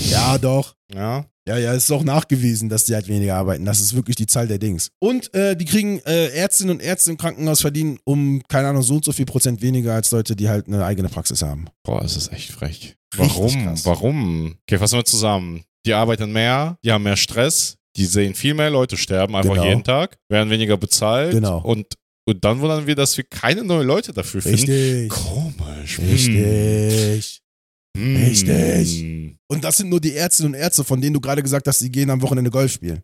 Ja, doch. Ja, Ja, ja, es ist auch nachgewiesen, dass die halt weniger arbeiten. Das ist wirklich die Zahl der Dings. Und äh, die kriegen, äh, Ärztinnen und Ärzte im Krankenhaus verdienen um, keine Ahnung, so und so viel Prozent weniger als Leute, die halt eine eigene Praxis haben. boah, es ist echt frech. Warum? Warum? Okay, fassen wir zusammen. Die arbeiten mehr, die haben mehr Stress, die sehen viel mehr Leute sterben, einfach Genau. jeden Tag, werden weniger bezahlt Genau. und, und dann wundern wir, dass wir keine neuen Leute dafür finden. Richtig. Komisch. Richtig. Hm. Richtig. Hm. Und das sind nur die Ärztinnen und Ärzte, von denen du gerade gesagt hast, die gehen am Wochenende Golf spielen.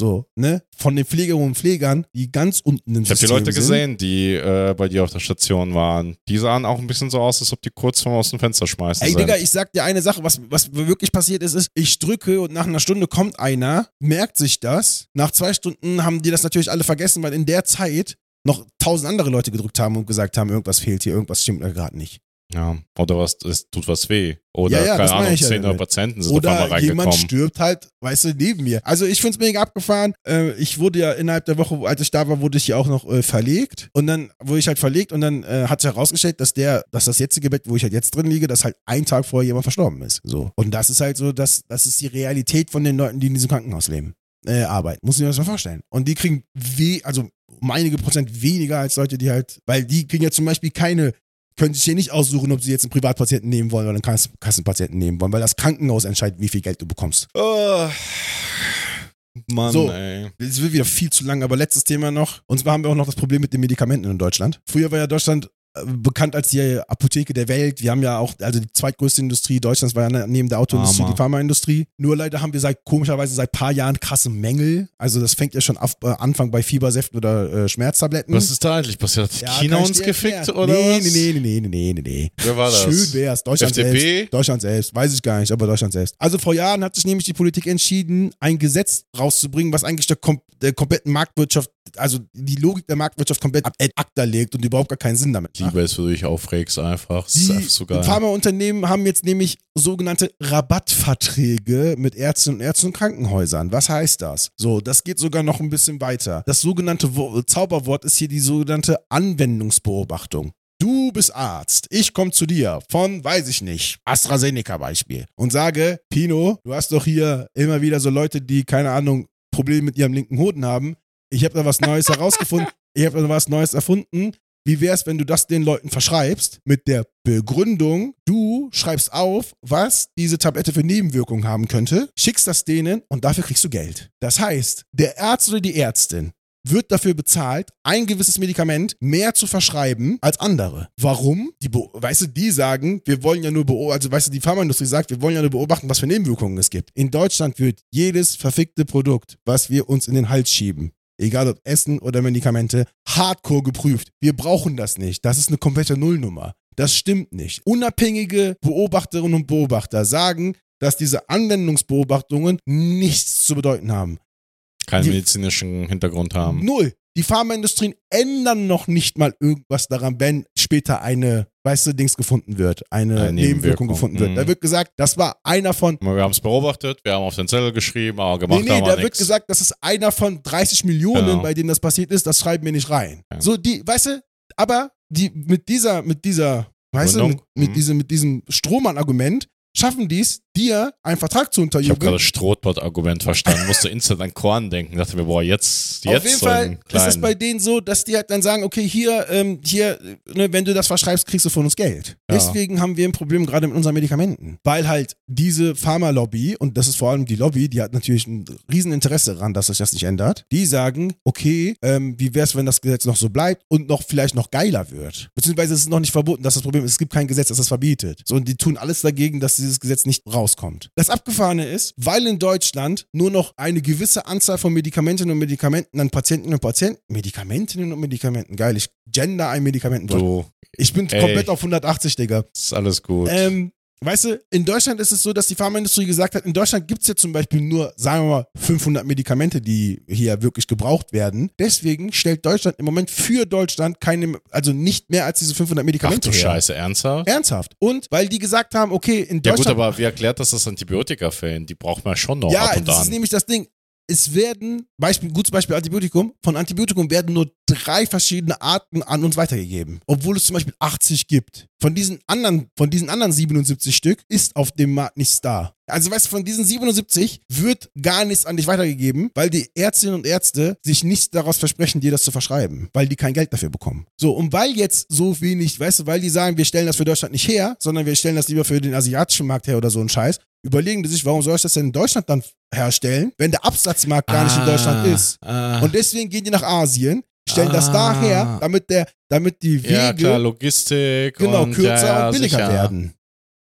So, ne? Von den Pflegerinnen und Pflegern, die ganz unten im Ich habe die System Leute sind. gesehen, die äh, bei dir auf der Station waren. Die sahen auch ein bisschen so aus, als ob die kurz vorm aus dem Fenster schmeißen. Ey, sind. Digga, ich sag dir eine Sache, was, was wirklich passiert ist, ist, ich drücke und nach einer Stunde kommt einer, merkt sich das. Nach zwei Stunden haben die das natürlich alle vergessen, weil in der Zeit noch tausend andere Leute gedrückt haben und gesagt haben, irgendwas fehlt hier, irgendwas stimmt da gerade nicht. Ja, oder was, es tut was weh. Oder, Ja, ja, keine Ahnung, ich ja. Patienten sind auf Oder einmal jemand stirbt halt, weißt du, neben mir. Also ich find's mega abgefahren. Äh, ich wurde ja innerhalb der Woche, als ich da war, wurde ich ja auch noch äh, verlegt. Und dann wurde ich halt verlegt und dann äh, hat sich herausgestellt, dass der, dass das jetzige Bett, wo ich halt jetzt drin liege, dass halt ein Tag vorher jemand verstorben ist. So. Und das ist halt so, dass, das ist die Realität von den Leuten, die in diesem Krankenhaus leben. Äh, arbeiten. Muss ich mir das mal vorstellen. Und die kriegen we also um einige Prozent weniger als Leute, die halt, weil die kriegen ja zum Beispiel keine können sich hier nicht aussuchen, ob sie jetzt einen Privatpatienten nehmen wollen oder einen Kass- Kassenpatienten nehmen wollen, weil das Krankenhaus entscheidet, wie viel Geld du bekommst. Oh. Mann, So. ey. Es wird wieder viel zu lang, aber letztes Thema noch. Und zwar haben wir auch noch das Problem mit den Medikamenten in Deutschland. Früher war ja Deutschland bekannt als die Apotheke der Welt. Wir haben ja auch, also die zweitgrößte Industrie Deutschlands war ja neben der Autoindustrie die Pharmaindustrie. Nur leider haben wir seit, komischerweise seit paar Jahren krasse Mängel. Also das fängt ja schon auf, äh, Anfang bei Fiebersäften oder äh, Schmerztabletten. Was ist da eigentlich passiert? Hat Ja, China uns gefickt oder nee, was? Nee, nee, nee, nee, nee, nee, nee. Wer war das? Schön wär's. Deutschland FDP? selbst. Deutschland selbst. Weiß ich gar nicht, aber Deutschland selbst. Also vor Jahren hat sich nämlich die Politik entschieden, ein Gesetz rauszubringen, was eigentlich der, kom der kompletten Marktwirtschaft, also die Logik der Marktwirtschaft komplett ab ad acta legt und überhaupt gar keinen Sinn damit Es, wenn du dich aufregst einfach. Das ist Die einfach so. Pharmaunternehmen haben jetzt nämlich sogenannte Rabattverträge mit Ärzten und Ärzten und Krankenhäusern. Was heißt das? So, das geht sogar noch ein bisschen weiter. Das sogenannte Wo Zauberwort ist hier die sogenannte Anwendungsbeobachtung. Du bist Arzt. Ich komme zu dir von, weiß ich nicht, AstraZeneca Beispiel und sage, Pino, du hast doch hier immer wieder so Leute, die, keine Ahnung, Probleme mit ihrem linken Hoden haben. Ich habe da was Neues herausgefunden. Ich habe da was Neues erfunden. Wie wär's, wenn du das den Leuten verschreibst mit der Begründung, du schreibst auf, was diese Tablette für Nebenwirkungen haben könnte, schickst das denen und dafür kriegst du Geld. Das heißt, der Arzt oder die Ärztin wird dafür bezahlt, ein gewisses Medikament mehr zu verschreiben als andere. Warum? Die, weißt du, die sagen, wir wollen ja nur beobachten, also weißt du, die Pharmaindustrie sagt, wir wollen ja nur beobachten, was für Nebenwirkungen es gibt. In Deutschland wird jedes verfickte Produkt, was wir uns in den Hals schieben, egal ob Essen oder Medikamente, hardcore geprüft. Wir brauchen das nicht. Das ist eine komplette Nullnummer. Das stimmt nicht. Unabhängige Beobachterinnen und Beobachter sagen, dass diese Anwendungsbeobachtungen nichts zu bedeuten haben. Keinen Die- medizinischen Hintergrund haben. Null. Die Pharmaindustrien ändern noch nicht mal irgendwas daran, wenn später eine, weißt du, Dings gefunden wird, eine, Eine Nebenwirkung, Nebenwirkung, gefunden wird. mhm. Da wird gesagt, das war einer von, Wir haben es beobachtet, wir haben auf den Zettel geschrieben, aber gemacht nee, nee, haben da wir wird gesagt, das ist einer von 30 Millionen, Genau. bei denen das passiert ist, das schreiben wir nicht rein. Ja. So, die, weißt du, aber die, mit dieser, mit dieser, weißt du, mit, Gründung? mit, Mhm. diesem, mit diesem Strohmann-Argument schaffen die es, dir einen Vertrag zu Ich habe unterjubeln. gerade das Strohbot-Argument verstanden, musste instant an Korn denken, dachte mir, boah, jetzt, jetzt Auf jeden so Fall ist es bei denen so, dass die halt dann sagen, okay, hier, ähm, hier, ne, wenn du das verschreibst, kriegst du von uns Geld. Ja. Deswegen haben wir ein Problem gerade mit unseren Medikamenten. Weil halt diese Pharma-Lobby, und das ist vor allem die Lobby, die hat natürlich ein Rieseninteresse daran, dass sich das nicht ändert, die sagen, okay, ähm, wie wär's, wenn das Gesetz noch so bleibt und noch vielleicht noch geiler wird. Beziehungsweise es ist noch nicht verboten, das ist das Problem ist, es gibt kein Gesetz, das das verbietet. So, und die tun alles dagegen, dass dieses Gesetz nicht rauskommt. Das Abgefahrene ist, weil in Deutschland nur noch eine gewisse Anzahl von Medikamentinnen und Medikamenten an Patientinnen und Patienten, Medikamentinnen und Medikamenten, geil, ich gender ein Medikamentenwort. Du, Ich bin Ey. komplett auf 180, Digga. ist alles gut. Ähm, weißt du, in Deutschland ist es so, dass die Pharmaindustrie gesagt hat, in Deutschland gibt es ja zum Beispiel nur, sagen wir mal, 500 Medikamente, die hier wirklich gebraucht werden. Deswegen stellt Deutschland im Moment für Deutschland keine, also nicht mehr als diese 500 Ach Medikamente du her. Scheiße, ernsthaft? Ernsthaft. Und weil die gesagt haben, okay, in Ja gut, Deutschland. aber wie erklärt das das Antibiotika fehlen? Die braucht man schon noch Ja, ab und das ist an. nämlich das Ding. Es werden, Beispiel, gutes Beispiel Antibiotikum, von Antibiotikum werden nur drei verschiedene Arten an uns weitergegeben. Obwohl es zum Beispiel 80 gibt. Von diesen anderen, von diesen anderen 77 Stück ist auf dem Markt nichts da. Also weißt du, von diesen 77 wird gar nichts an dich weitergegeben, weil die Ärztinnen und Ärzte sich nicht daraus versprechen, dir das zu verschreiben, weil die kein Geld dafür bekommen. So, und weil jetzt so wenig, weißt du, weil die sagen, wir stellen das für Deutschland nicht her, sondern wir stellen das lieber für den asiatischen Markt her oder so ein Scheiß, überlegen die sich, warum soll ich das denn in Deutschland dann herstellen, wenn der Absatzmarkt gar nicht in Deutschland ist. Ah, Und deswegen gehen die nach Asien, stellen das Ah. da her, damit, der, damit die Wege ja, klar, Logistik. genau und, kürzer ja, und billiger sicher. werden.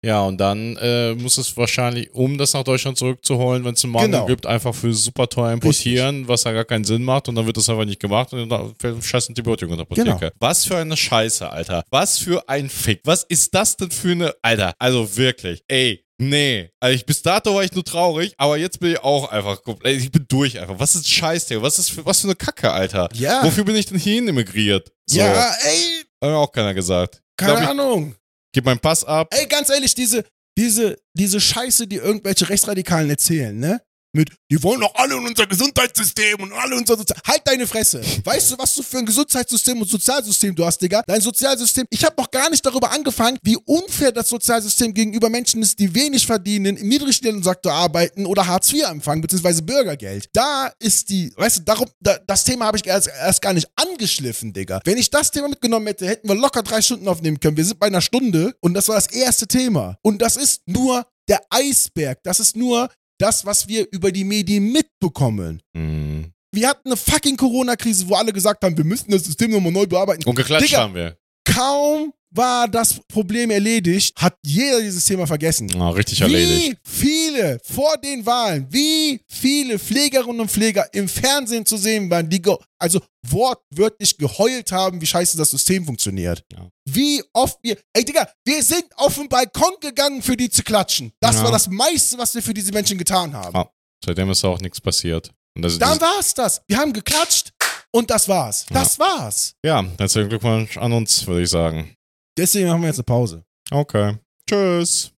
Ja, und dann äh, muss es wahrscheinlich, um das nach Deutschland zurückzuholen, wenn es einen Mangel Genau. gibt, einfach für super teuer importieren, was ja gar keinen Sinn macht und dann wird das einfach nicht gemacht und dann fällt ein scheiß Antibiotikum in der Apotheke. Genau. Was für eine Scheiße, Alter. Was für ein Fick. Was ist das denn für eine, Alter, also wirklich, ey. Nee, also ich, bis dato war ich nur traurig, aber jetzt bin ich auch einfach, komplett- ich bin durch einfach. Was ist Scheiß, Digga? Was ist für, was für eine Kacke, Alter? Ja, Wofür bin ich denn hierhin emigriert? So, ja, ey, Hat mir auch keiner gesagt. keine Glaub Ahnung. Gib meinen Pass ab. Ey, ganz ehrlich, diese, diese, diese Scheiße, die irgendwelche Rechtsradikalen erzählen, ne? Mit, die wollen doch alle in unser Gesundheitssystem und alle unser Sozial... Halt deine Fresse. Weißt du, was du für ein Gesundheitssystem und Sozialsystem du hast, Digga? Dein Sozialsystem... Ich habe noch gar nicht darüber angefangen, wie unfair das Sozialsystem gegenüber Menschen ist, die wenig verdienen, im Niedrigstellensektor arbeiten oder Hartz IV empfangen, beziehungsweise Bürgergeld. Da ist die... Weißt du, darum, da, das Thema habe ich erst, erst gar nicht angeschliffen, Digga. Wenn ich das Thema mitgenommen hätte, hätten wir locker drei Stunden aufnehmen können. Wir sind bei einer Stunde und das war das erste Thema. Und das ist nur der Eisberg. Das ist nur das, was wir über die Medien mitbekommen. Hm. Wir hatten eine fucking Corona-Krise, wo alle gesagt haben, wir müssen das System nochmal neu bearbeiten. Und geklatscht Digga. haben wir. Kaum war das Problem erledigt, hat jeder dieses Thema vergessen. Ah, richtig erledigt. Wie viele vor den Wahlen, wie viele Pflegerinnen und Pfleger im Fernsehen zu sehen waren, die also wortwörtlich geheult haben, wie scheiße das System funktioniert. Ja. Wie oft wir, ey Digga, wir sind auf den Balkon gegangen, für die zu klatschen. Das Ja. war das meiste, was wir für diese Menschen getan haben. Ah, Seitdem ist auch nichts passiert. Dann war's das. Wir haben geklatscht und das war's. Das war's. ja, herzlichen Glückwunsch an uns, würde ich sagen. Deswegen machen wir jetzt eine Pause. Okay. Tschüss.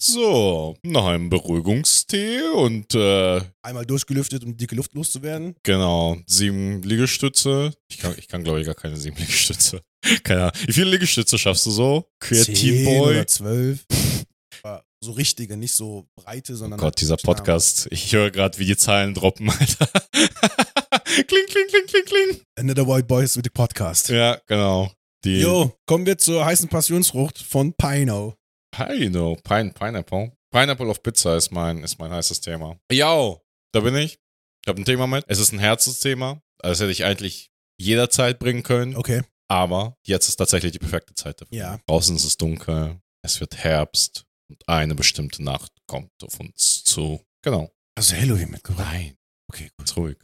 So, nach einem Beruhigungstee und äh, Einmal durchgelüftet, um dicke Luft loszuwerden. genau, sieben Liegestütze. Ich kann, ich kann glaube ich gar keine sieben Liegestütze. Keine Ahnung. Wie viele Liegestütze schaffst du so? Zehn Boy. oder zwölf. So richtige, nicht so breite, Oh sondern. Gott, dieser. Podcast. Ich höre gerade, wie die Zahlen droppen, Alter. kling, kling, kling, kling, kling. Another White Boys with the Podcast. Ja, genau. Die Jo, kommen wir zur heißen Passionsfrucht von Pino. Pino, Pine, Pineapple. Pineapple auf Pizza ist mein, ist mein heißes Thema. Ja, da bin ich. Ich habe ein Thema mit. Es ist ein Herzensthema. Das hätte ich eigentlich jederzeit bringen können. Okay. Aber jetzt ist tatsächlich die perfekte Zeit dafür. Ja. Draußen ist es dunkel. Es wird Herbst. Und eine bestimmte Nacht kommt auf uns zu. Genau. Du Halloween mitgebracht? Nein, Okay, gut. ganz ruhig.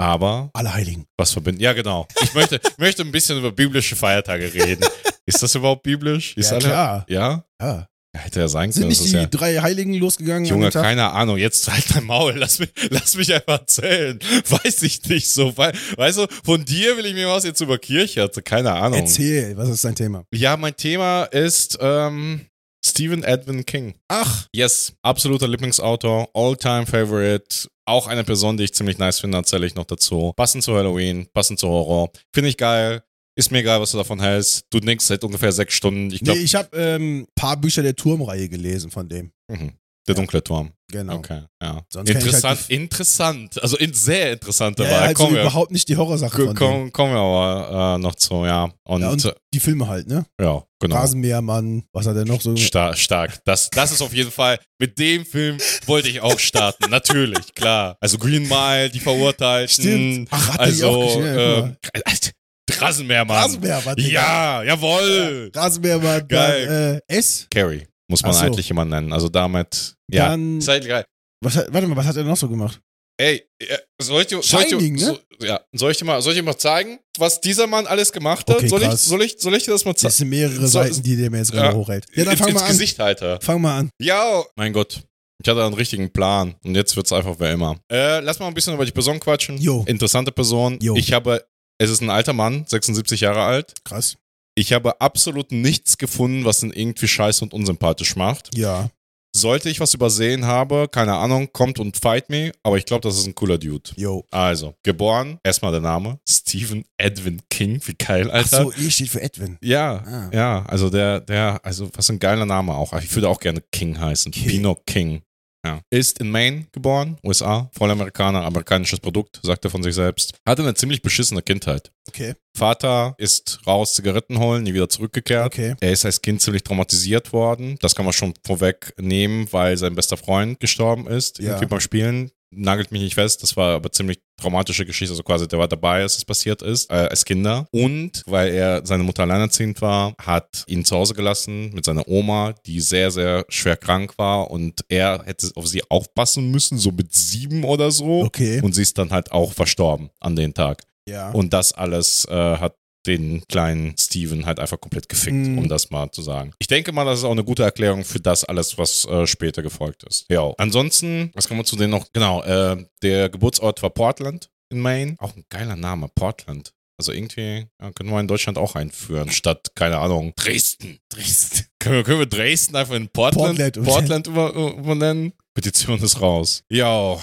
Aber Alle Heiligen. was verbindet. Ja, genau. Ich möchte, möchte ein bisschen über biblische Feiertage reden. Ist das überhaupt biblisch? Ist Ja, alle- klar. Ja? Ja. Ja, Hätte ja sein Sind können. nicht das die ja drei Heiligen losgegangen? an Junge, keine Ahnung. Jetzt halt dein Maul. Lass mich, lass mich einfach erzählen. Weiß ich nicht so. Wei- Weißt du, von dir will ich mir was jetzt über Kirche. Also keine Ahnung. Erzähl, was ist dein Thema? Ja, mein Thema ist ähm, Stephen Edwin King. Ach, Yes, absoluter Lieblingsautor, All-Time Favorite. Auch eine Person, die ich ziemlich nice finde, erzähle ich noch dazu. Passend zu Halloween, passend zu Horror. Finde ich geil. Ist mir egal, was du davon hältst. Du nickst seit ungefähr sechs Stunden. Ich nee, glaube, ich habe ähm, paar Bücher der Turmreihe gelesen von dem. mhm. Der dunkle Turm. Genau. Okay, ja. Ich interessant, halt interessant. Also in sehr interessante Ja, Wahl. halt so kommen, wir, überhaupt nicht die Horrorsache von kommen, kommen wir aber äh, noch zu, ja. Und, Ja, ja, und die Filme halt, ne? ja genau. Rasenmähermann, was hat er noch so? Stark, stark. Das, das ist auf jeden Fall, mit dem Film wollte ich auch starten. Natürlich, klar. Also Green Mile, die Verurteilten. Stimmt. Ach, hat die also, auch geschrieben, ja, guck äh, Rasenmähermann. Rasenmähermann. Ja, jawohl. Rasenmähermann, Geil. dann äh, S. Carrie muss man so. eigentlich immer nennen. Also damit, ja. Dann, Ist halt geil. was warte mal, was hat er noch so gemacht? Ey, äh, soll ich dir, soll ich dir, Shining, ne? so, ja, soll ich dir mal, soll ich dir mal zeigen, was dieser Mann alles gemacht hat? Okay, soll, ich, soll, ich, soll ich dir das mal Das zeigen? sind mehrere So- Seiten, die der mir jetzt gerade Ja. hochhält. Ja, dann ins, fang ins mal an. Gesicht, Alter. Fang mal an. Ja, mein Gott. Ich hatte einen richtigen Plan und jetzt wird's einfach wie immer. Äh, lass mal ein bisschen über die Person quatschen. Jo. Interessante Person. Jo. Ich habe, es ist ein alter Mann, 76 Jahre alt. Krass. Ich habe absolut nichts gefunden, was ihn irgendwie scheiße und unsympathisch macht. Ja. Sollte ich was übersehen habe, keine Ahnung, kommt und fight me, aber ich glaube, das ist ein cooler Dude. Jo. Also, geboren, erstmal der Name, Stephen Edwin King, wie geil, Ach Alter. so, E steht für Edwin. Ja, Ah. ja, also der, der, also was ein geiler Name auch. Ich würde auch gerne King heißen. King. Pino King. Ja. Ist in Maine geboren, USA, voll Amerikaner, amerikanisches Produkt, sagt er von sich selbst. Hatte eine ziemlich beschissene Kindheit. Okay. Vater ist raus Zigaretten holen, nie wieder zurückgekehrt. Okay. Er ist als Kind ziemlich traumatisiert worden. Das kann man schon vorweg nehmen, weil sein bester Freund gestorben ist. Ja. Irgendwie beim Spielen. Nagelt mich nicht fest. Das war aber ziemlich traumatische Geschichte. Also quasi, der war dabei, als es passiert ist, äh, als Kinder. Und weil er seine Mutter alleinerziehend war, hat ihn zu Hause gelassen mit seiner Oma, die sehr, sehr schwer krank war. Und er hätte auf sie aufpassen müssen, so mit sieben oder so. Okay. Und sie ist dann halt auch verstorben an den Tag. Ja. Und das alles äh, hat den kleinen Steven halt einfach komplett gefickt, Mhm. um das mal zu sagen. Ich denke mal, das ist auch eine gute Erklärung für das alles, was äh, später gefolgt ist. Ja. Ansonsten, was kann man zu denen noch? Genau, äh, der Geburtsort war Portland in Maine. Auch ein geiler Name, Portland. Also irgendwie ja, können wir in Deutschland auch einführen, statt, keine Ahnung, Dresden. Dresden. Können wir, können wir Dresden einfach in Portland, Portland Portland, über, übernennen? Petition ist raus. Ja,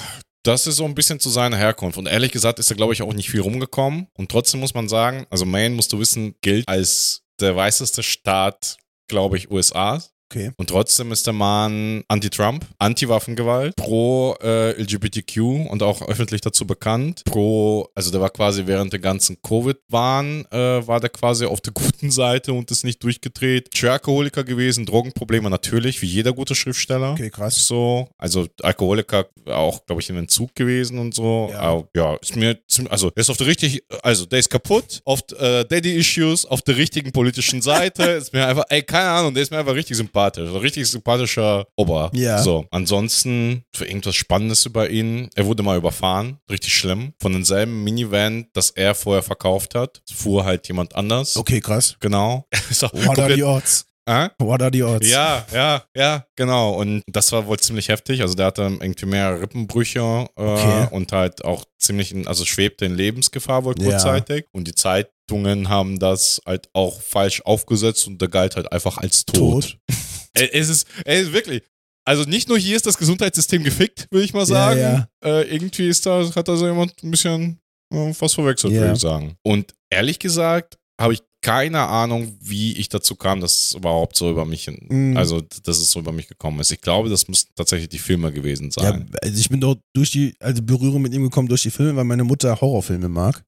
das ist so ein bisschen zu seiner Herkunft. Und ehrlich gesagt ist er, glaube ich, auch nicht viel rumgekommen. Und trotzdem muss man sagen, also Maine, musst du wissen, gilt als der weißeste Staat, glaube ich, USAs. Okay. Und trotzdem ist der Mann anti-Trump, anti-Waffengewalt, pro äh, LGBTQ und auch öffentlich dazu bekannt. Pro, also der war quasi während der ganzen Covid-Wahn, äh, war der quasi auf der guten Seite und ist nicht durchgedreht. Schweralkoholiker gewesen, Drogenprobleme natürlich, wie jeder gute Schriftsteller. Okay, krass. So, also Alkoholiker auch, glaube ich, im Entzug gewesen und so. Ja. Aber, ja, ist mir, ziemlich- also der ist auf der richtig, also der ist kaputt, auf äh, Daddy-Issues, auf der richtigen politischen Seite. ist mir einfach, ey, keine Ahnung, der ist mir einfach richtig sympathisch. Ein richtig sympathischer Ober. Ja. So, ansonsten für irgendwas Spannendes über ihn. Er wurde mal überfahren, richtig schlimm, von demselben Minivan, das er vorher verkauft hat. Fuhr halt jemand anders. Okay, krass. Genau. Ist auch What are the odds? Äh? What are the odds? Ja, ja, ja, genau. Und das war wohl ziemlich heftig. Also der hatte irgendwie mehrere Rippenbrüche äh, Okay. und halt auch ziemlich, in, also schwebte in Lebensgefahr wohl Ja. kurzzeitig. Und die Zeitungen haben das halt auch falsch aufgesetzt und der galt halt einfach als tot. Tot. Es ist, es ist wirklich. Also nicht nur hier ist das Gesundheitssystem gefickt, würde ich mal sagen. Ja, Äh, irgendwie ist da, hat da so jemand ein bisschen äh, was verwechselt, Ja. würde ich sagen. Und ehrlich gesagt, habe ich keine Ahnung, wie ich dazu kam, dass es überhaupt so über mich, Mhm. also dass es so über mich gekommen ist. Ich glaube, das müssten tatsächlich die Filme gewesen Ja, sein. also ich bin doch durch die also Berührung mit ihm gekommen durch die Filme, weil meine Mutter Horrorfilme mag.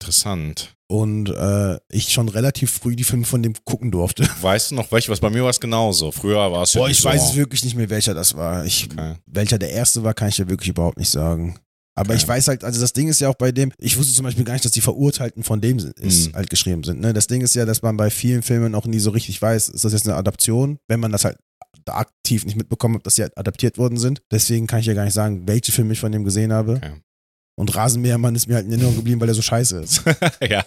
Interessant. Und äh, ich schon relativ früh die Filme von dem gucken durfte. Weißt du noch welche? Was bei mir war es genauso. Früher war es ja Boah, ich so. weiß es wirklich nicht mehr, welcher das war. Ich, Okay. Welcher der erste war, kann ich dir wirklich überhaupt nicht sagen. Aber Okay. ich weiß halt, also das Ding ist ja auch bei dem, ich wusste zum Beispiel gar nicht, dass die Verurteilten von dem ist, Mhm. halt geschrieben sind. Ne? Das Ding ist ja, dass man bei vielen Filmen auch nie so richtig weiß, ist das jetzt eine Adaption, wenn man das halt aktiv nicht mitbekommen hat, dass sie halt adaptiert worden sind. Deswegen kann ich ja gar nicht sagen, welche Filme ich von dem gesehen habe. Okay. Und Rasenmähermann ist mir halt in Erinnerung geblieben, weil er so scheiße ist. ja.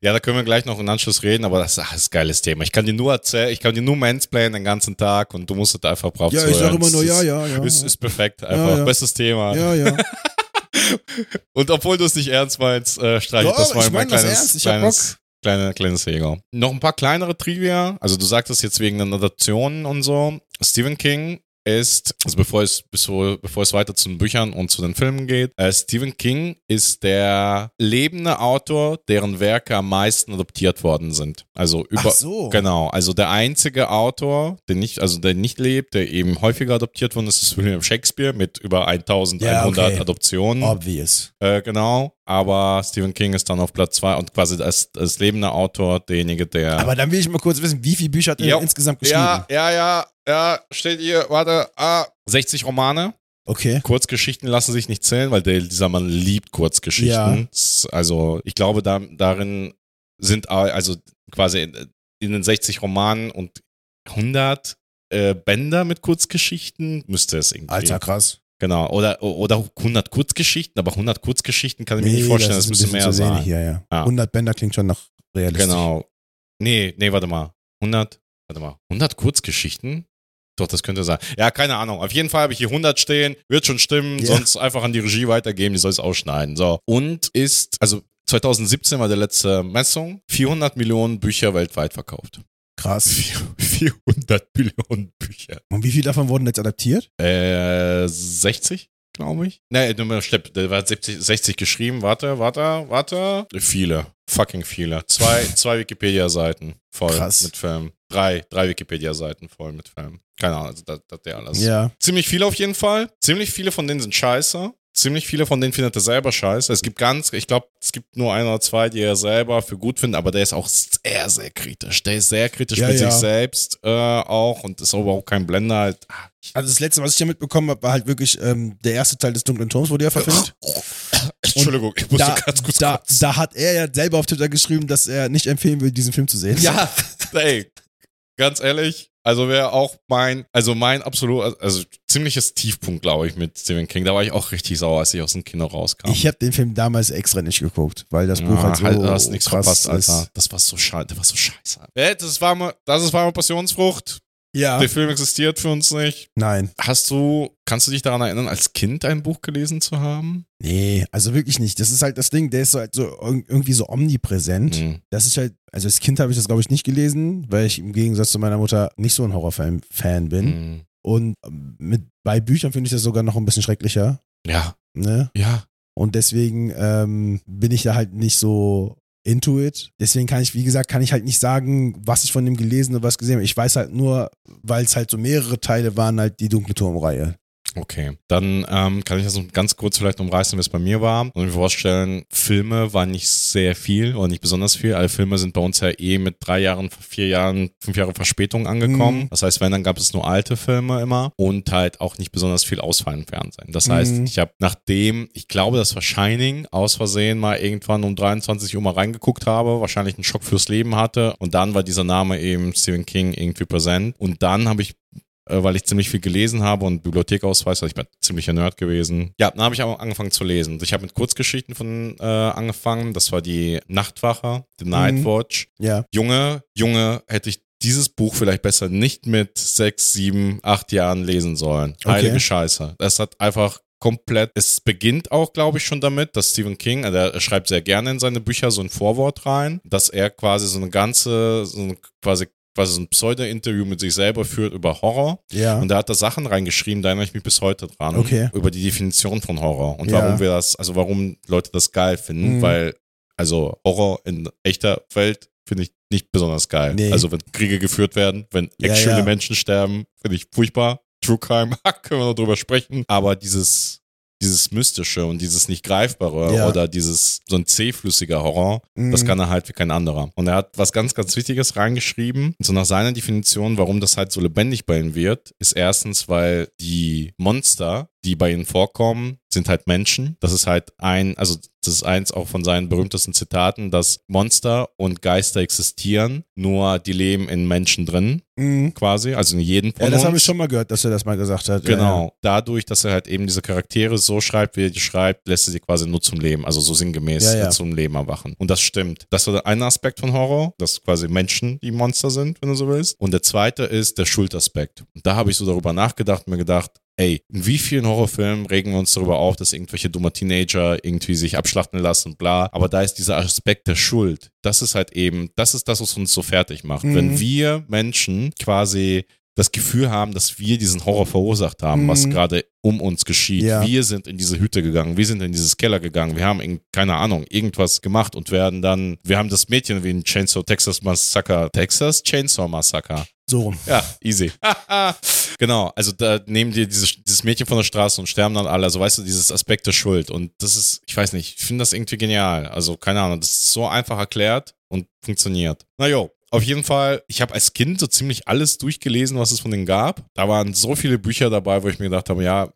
Ja, da können wir gleich noch in Anschluss reden, aber das, ach, ist ein geiles Thema. Ich kann dir nur erzählen, ich kann dir nur mansplainen den ganzen Tag und du musst es einfach brav ja, ich sage immer nur ja, ja, ja. Ist, ist perfekt, einfach. ja. Bestes Thema. ja, ja. Und obwohl du es nicht ernst meinst, äh, streiche ich das mal ich in mein mein kleines, ernst, ich hab kleines, kleine, kleines Ego. Noch ein paar kleinere Trivia. Also du sagtest jetzt wegen den Adaptionen und so. Stephen King ist, also bevor es, bevor, bevor es weiter zu den Büchern und zu den Filmen geht, äh, Stephen King ist der lebende Autor, deren Werke am meisten adoptiert worden sind. Also über, Ach so. Genau, also der einzige Autor, der nicht, also der nicht lebt, der eben häufiger adoptiert worden ist, ist William Shakespeare mit über 1100 Ja, okay. Adoptionen. Obvious. Äh, genau, aber Stephen King ist dann auf Platz zwei und quasi als, als lebender Autor derjenige, der. Aber dann will ich mal kurz wissen, wie viele Bücher hat er denn insgesamt geschrieben? ja, ja, ja, ja, steht hier, warte, ah, 60 Romane. Okay. Kurzgeschichten lassen sich nicht zählen, weil der, dieser Mann liebt Kurzgeschichten. Ja. Also ich glaube, da, darin sind a- also quasi in, in den 60 Romanen und 100 äh, Bänder mit Kurzgeschichten müsste es irgendwie. Alter, krass. Genau, oder, oder 100 Kurzgeschichten, aber 100 Kurzgeschichten kann ich mir nicht vorstellen, das, ist müsste ein mehr sein. wenig. Ja. Ja. 100 Bänder klingt schon nach realistisch. Genau. Nee, nee, warte mal. 100, warte mal. 100 Kurzgeschichten? Doch, das könnte sein. Ja, keine Ahnung. Auf jeden Fall habe ich hier 100 stehen. Wird schon stimmen. Ja. Sonst einfach an die Regie weitergeben. Die soll es ausschneiden. So. Und ist, also 2017 war der letzte Messung. 400 Millionen Bücher weltweit verkauft. Krass. 400 Millionen Bücher. Und wie viele davon wurden jetzt adaptiert? Äh, 60, glaube ich. Nee, du stimmt, der war 70, 60 geschrieben. Warte, warte, warte. Viele. Fucking viele. Zwei, zwei Wikipedia-Seiten voll Krass. mit Filmen. Drei, drei Wikipedia-Seiten voll mit Filmen. Keine Ahnung, also das, das der alles. Ja. Ziemlich viele auf jeden Fall. Ziemlich viele von denen sind scheiße. Ziemlich viele von denen findet er selber scheiße. Es gibt ganz, ich glaube, es gibt nur ein oder zwei, die er selber für gut findet, aber der ist auch sehr, sehr kritisch. Der ist sehr kritisch Ja, mit ja. sich selbst äh, auch und ist aber auch kein Blender. Halt. Ah, Also das letzte, was ich ja mitbekommen habe, war halt wirklich ähm, der erste Teil des Dunklen Turms, wurde ja verfilmt. Entschuldigung, ich musste Da, ganz kurz da, da hat er ja selber auf Twitter geschrieben, dass er nicht empfehlen will, diesen Film zu sehen. Ja, ey, ganz ehrlich, also wäre auch mein, also mein absolut, also ziemliches Tiefpunkt, glaube ich, mit Stephen King. Da war ich auch richtig sauer, als ich aus dem Kino rauskam. Ich habe den Film damals extra nicht geguckt, weil das Buch ja, halt so halt, hast krass verpasst, ist. Alter. Das war so scheiße, das war so scheiße. Das war mal, das ist warme Passionsfrucht. Ja. Der Film existiert für uns nicht. Nein. Hast du, kannst du dich daran erinnern, als Kind ein Buch gelesen zu haben? Nee, also wirklich nicht. Das ist halt das Ding, der ist so halt so irg- irgendwie so omnipräsent. Hm. Das ist halt, also als Kind habe ich das glaube ich nicht gelesen, weil ich im Gegensatz zu meiner Mutter nicht so ein Horrorfan-Fan bin. Hm. Und ähm, mit, bei Büchern finde ich das sogar noch ein bisschen schrecklicher. Ja, Ne? ja. Und deswegen ähm, bin ich da halt nicht so into it. Deswegen kann ich, wie gesagt, kann ich halt nicht sagen, was ich von dem gelesen oder was gesehen habe. Ich weiß halt nur, weil es halt so mehrere Teile waren, halt die Dunkle Turmreihe. Okay, dann ähm, kann ich das noch ganz kurz vielleicht umreißen, wie es bei mir war. Und mir vorstellen, Filme waren nicht sehr viel oder nicht besonders viel. Alle Filme sind bei uns ja eh mit drei Jahren, vier Jahren, fünf Jahre Verspätung angekommen. Mhm. Das heißt, wenn, dann gab es nur alte Filme immer und halt auch nicht besonders viel Ausfall im Fernsehen. Das heißt, Mhm. ich habe nachdem, ich glaube, das war Shining, aus Versehen mal irgendwann um 23 Uhr mal reingeguckt habe, wahrscheinlich einen Schock fürs Leben hatte und dann war dieser Name eben Stephen King irgendwie präsent und dann habe ich weil ich ziemlich viel gelesen habe und Bibliothekausweis, also ich bin ziemlicher Nerd gewesen. Ja, dann habe ich auch angefangen zu lesen. Ich habe mit Kurzgeschichten von äh, angefangen. Das war die Nachtwache, The Night Mhm. Watch. Ja. Junge, Junge, hätte ich dieses Buch vielleicht besser nicht mit sechs, sieben, acht Jahren lesen sollen. Okay. Heilige Scheiße. Das hat einfach komplett, es beginnt auch, glaube ich, schon damit, dass Stephen King, also er schreibt sehr gerne in seine Bücher so ein Vorwort rein, dass er quasi so eine ganze, so eine quasi quasi so ein Pseudo-Interview mit sich selber führt über Horror. Ja. Und da hat er Sachen reingeschrieben, da erinnere ich mich bis heute dran. Okay. Über die Definition von Horror und Ja. warum wir das, also warum Leute das geil finden, Mhm. weil, also Horror in echter Welt finde ich nicht besonders geil. Nee. Also wenn Kriege geführt werden, wenn actually ja. Menschen sterben, finde ich furchtbar. True Crime, können wir noch drüber sprechen. Aber dieses, dieses Mystische und dieses nicht Greifbare Ja. oder dieses so ein zähflüssiger Horror, das Mhm. kann er halt wie kein anderer. Und er hat was ganz, ganz Wichtiges reingeschrieben. So nach seiner Definition, warum das halt so lebendig bei ihm wird, ist erstens, weil die Monster, die bei ihnen vorkommen, sind halt Menschen. Das ist halt ein, also das ist eins auch von seinen berühmtesten Zitaten, dass Monster und Geister existieren, nur die leben in Menschen drin, Mhm. quasi, also in jedem von Ja, das habe ich schon mal gehört, dass er das mal gesagt hat. Genau. Dadurch, dass er halt eben diese Charaktere so schreibt, wie er die schreibt, lässt er sie quasi nur zum Leben, also so sinngemäß Ja, ja. äh, zum Leben erwachen. Und das stimmt. Das ist ein Aspekt von Horror, dass quasi Menschen die Monster sind, wenn du so willst. Und der zweite ist der Schuldaspekt. Und da habe ich so darüber nachgedacht und mir gedacht, Ey, in wie vielen Horrorfilmen regen wir uns darüber auf, dass irgendwelche dumme Teenager irgendwie sich abschlachten lassen, bla. Aber da ist dieser Aspekt der Schuld. Das ist halt eben, das ist das, was uns so fertig macht. Mhm. Wenn wir Menschen quasi das Gefühl haben, dass wir diesen Horror verursacht haben, was Mhm. gerade um uns geschieht. Ja. Wir sind in diese Hütte gegangen, wir sind in dieses Keller gegangen, wir haben, irgend- keine Ahnung, irgendwas gemacht und werden dann, wir haben das Mädchen wie in Chainsaw Texas Massacre, Texas Chainsaw Massacre. So rum. Ja, easy. genau, also da nehmen die dieses, dieses Mädchen von der Straße und sterben dann alle. Also weißt du, dieses Aspekt der Schuld. Und das ist, ich weiß nicht, ich finde das irgendwie genial. Also keine Ahnung, das ist so einfach erklärt und funktioniert. Na jo. Auf jeden Fall, ich habe als Kind so ziemlich alles durchgelesen, was es von denen gab. Da waren so viele Bücher dabei, wo ich mir gedacht habe, ja,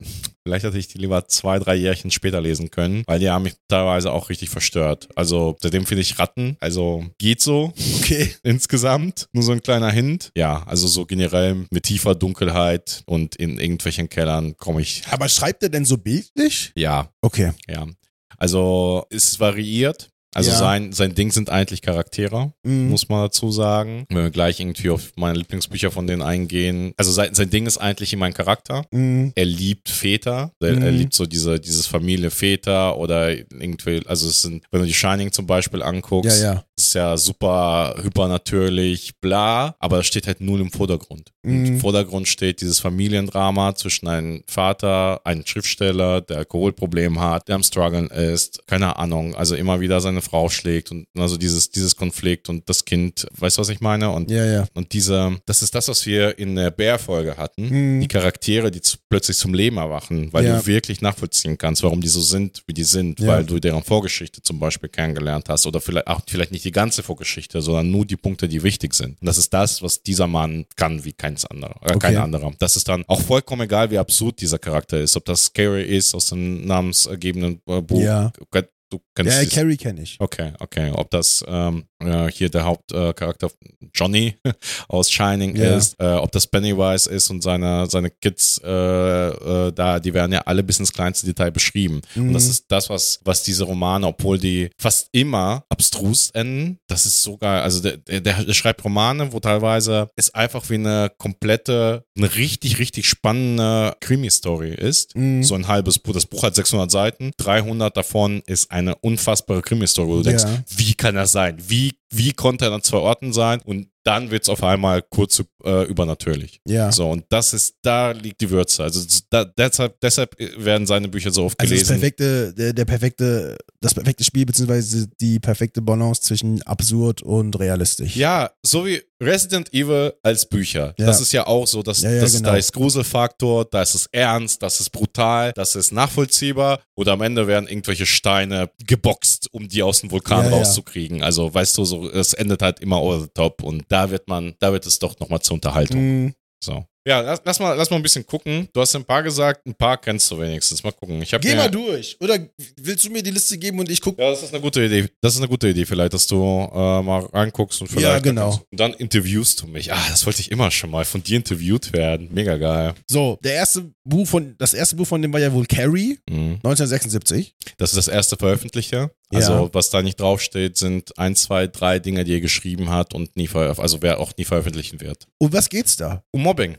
vielleicht hätte ich die lieber zwei, drei Jährchen später lesen können, weil die haben mich teilweise auch richtig verstört. Also seitdem finde ich Ratten, also geht so Okay. insgesamt. Nur so ein kleiner Hint. Ja, also so generell mit tiefer Dunkelheit und in irgendwelchen Kellern komme ich. Aber schreibt er denn so bildlich? Ja, Okay. ja. Also es variiert. Also Ja. sein, sein Ding sind eigentlich Charaktere, Mhm. muss man dazu sagen. Wenn wir gleich irgendwie auf meine Lieblingsbücher von denen eingehen. Also sein, sein Ding ist eigentlich immer ein Charakter. Mhm. Er liebt Väter. Er, er Mhm. liebt so diese, dieses Familie Väter oder irgendwie, also es sind, wenn du die Shining zum Beispiel anguckst, Ja, ja. Ist ja super hypernatürlich, bla, aber das steht halt null im Vordergrund. Und Mhm. Im Vordergrund steht dieses Familiendrama zwischen einem Vater, einem Schriftsteller, der Alkoholproblem hat, der am struggeln ist, keine Ahnung, also immer wieder seine Frau schlägt und also dieses, dieses Konflikt und das Kind, weißt du, was ich meine? Und, Ja, ja. und diese, das ist das, was wir in der Bär-Folge hatten. Mhm. Die Charaktere, die zu, plötzlich zum Leben erwachen, weil Ja. du wirklich nachvollziehen kannst, warum die so sind, wie die sind, weil du deren Vorgeschichte zum Beispiel kennengelernt hast oder vielleicht auch vielleicht nicht die ganze Vorgeschichte, sondern nur die Punkte, die wichtig sind. Und das ist das, was dieser Mann kann wie keins anderer, äh, kein Okay. anderer. Das ist dann auch vollkommen egal, wie absurd dieser Charakter ist, ob das Scary ist aus dem namensgebenden äh, Buch. Ja. Du kennst Ja, Carrie kenne ich. Okay, okay. Ob das ähm, äh, hier der Hauptcharakter Johnny aus Shining Ja. ist, äh, ob das Pennywise ist und seine, seine Kids äh, äh, da, die werden ja alle bis ins kleinste Detail beschrieben. Und das Mhm. ist das, was, was diese Romane, obwohl die fast immer abstrus enden, das ist so geil. Also der, der, der schreibt Romane, wo teilweise es einfach wie eine komplette, eine richtig, richtig spannende Krimi-Story ist. Mhm. So ein halbes Buch. Das Buch hat 600 Seiten. 300 davon ist eine unfassbare Krimi-Story, wo du denkst, Ja. wie kann das sein? Wie, wie konnte er an zwei Orten sein? Und dann wird es auf einmal kurz äh, übernatürlich. Ja. So, und das ist, da liegt die Würze. Also da, deshalb, deshalb werden seine Bücher so oft Also das gelesen. perfekte, der, der perfekte, das perfekte Spiel, beziehungsweise die perfekte Balance zwischen absurd und realistisch. Ja, so wie Resident Evil als Bücher. Ja. Das ist ja auch so, dass, Ja, ja, dass genau. da ist Gruselfaktor, da ist es ernst, das ist brutal, das ist nachvollziehbar oder am Ende werden irgendwelche Steine geboxt, um die aus dem Vulkan rauszukriegen. Also weißt du, so, es endet halt immer over the top und da wird man, da wird es doch nochmal zur Unterhaltung. Mhm. So. Ja, lass, lass, mal, lass mal ein bisschen gucken. Du hast ein paar gesagt, ein paar kennst du wenigstens. Mal gucken. Ich Geh mal durch. Oder willst du mir die Liste geben und ich gucke? Ja, das ist eine gute Idee. Das ist eine gute Idee, vielleicht, dass du äh, mal reinguckst und vielleicht. Ja, genau. Und dann interviewst du mich. Ah, das wollte ich immer schon mal von dir interviewt werden. Mega geil. So, der erste Buch von, das erste Buch von dem war ja wohl Carrie, Mhm. 1976. Das ist das erste Veröffentlichte. Ja. Also, was da nicht draufsteht, sind ein, zwei, drei Dinge, die er geschrieben hat und nie veröf also wer auch nie veröffentlichen wird. Um was geht's da? Um Mobbing.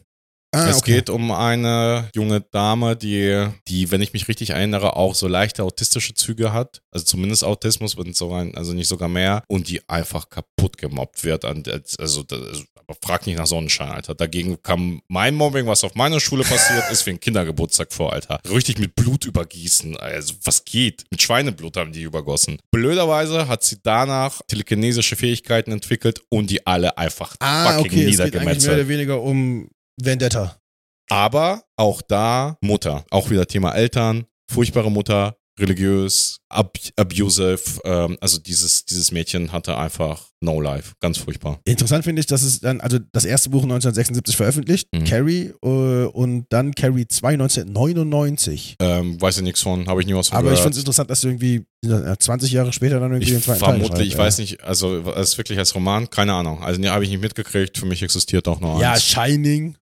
Ah, es okay. geht um eine junge Dame, die, die, wenn ich mich richtig erinnere, auch so leichte autistische Züge hat. Also zumindest Autismus, wenn so ein, also nicht sogar mehr. Und die einfach kaputt gemobbt wird. Also, das- frag nicht nach Sonnenschein, Alter. Dagegen kam mein Mobbing, was auf meiner Schule passiert ist, wie ein Kindergeburtstag vor, Alter. Richtig mit Blut übergießen. Also, was geht? Mit Schweineblut haben die übergossen. Blöderweise hat sie danach telekinesische Fähigkeiten entwickelt und die alle einfach Ah, fucking okay, es geht eigentlich mehr niedergemetzelt. oder weniger um Vendetta. Aber auch da Mutter. Auch wieder Thema Eltern. Furchtbare Mutter. Religiös. Ab abusive. Ähm, also dieses, dieses Mädchen hatte einfach no life. Ganz furchtbar. Interessant finde ich, dass es dann, also das erste Buch 1976 veröffentlicht, Mhm. Carrie, äh, und dann Carrie 2 1999. Ähm, weiß ich nichts von. Habe ich nie was von Aber ich gehört. finde es interessant, dass du irgendwie äh, 20 Jahre später dann irgendwie Ich den zweiten Teil vermutlich, schreibst, ich ja. weiß nicht, also es ist wirklich als Roman, keine Ahnung. Also nee, habe ich nicht mitgekriegt, für mich existiert auch nur Ja, eins. Shining.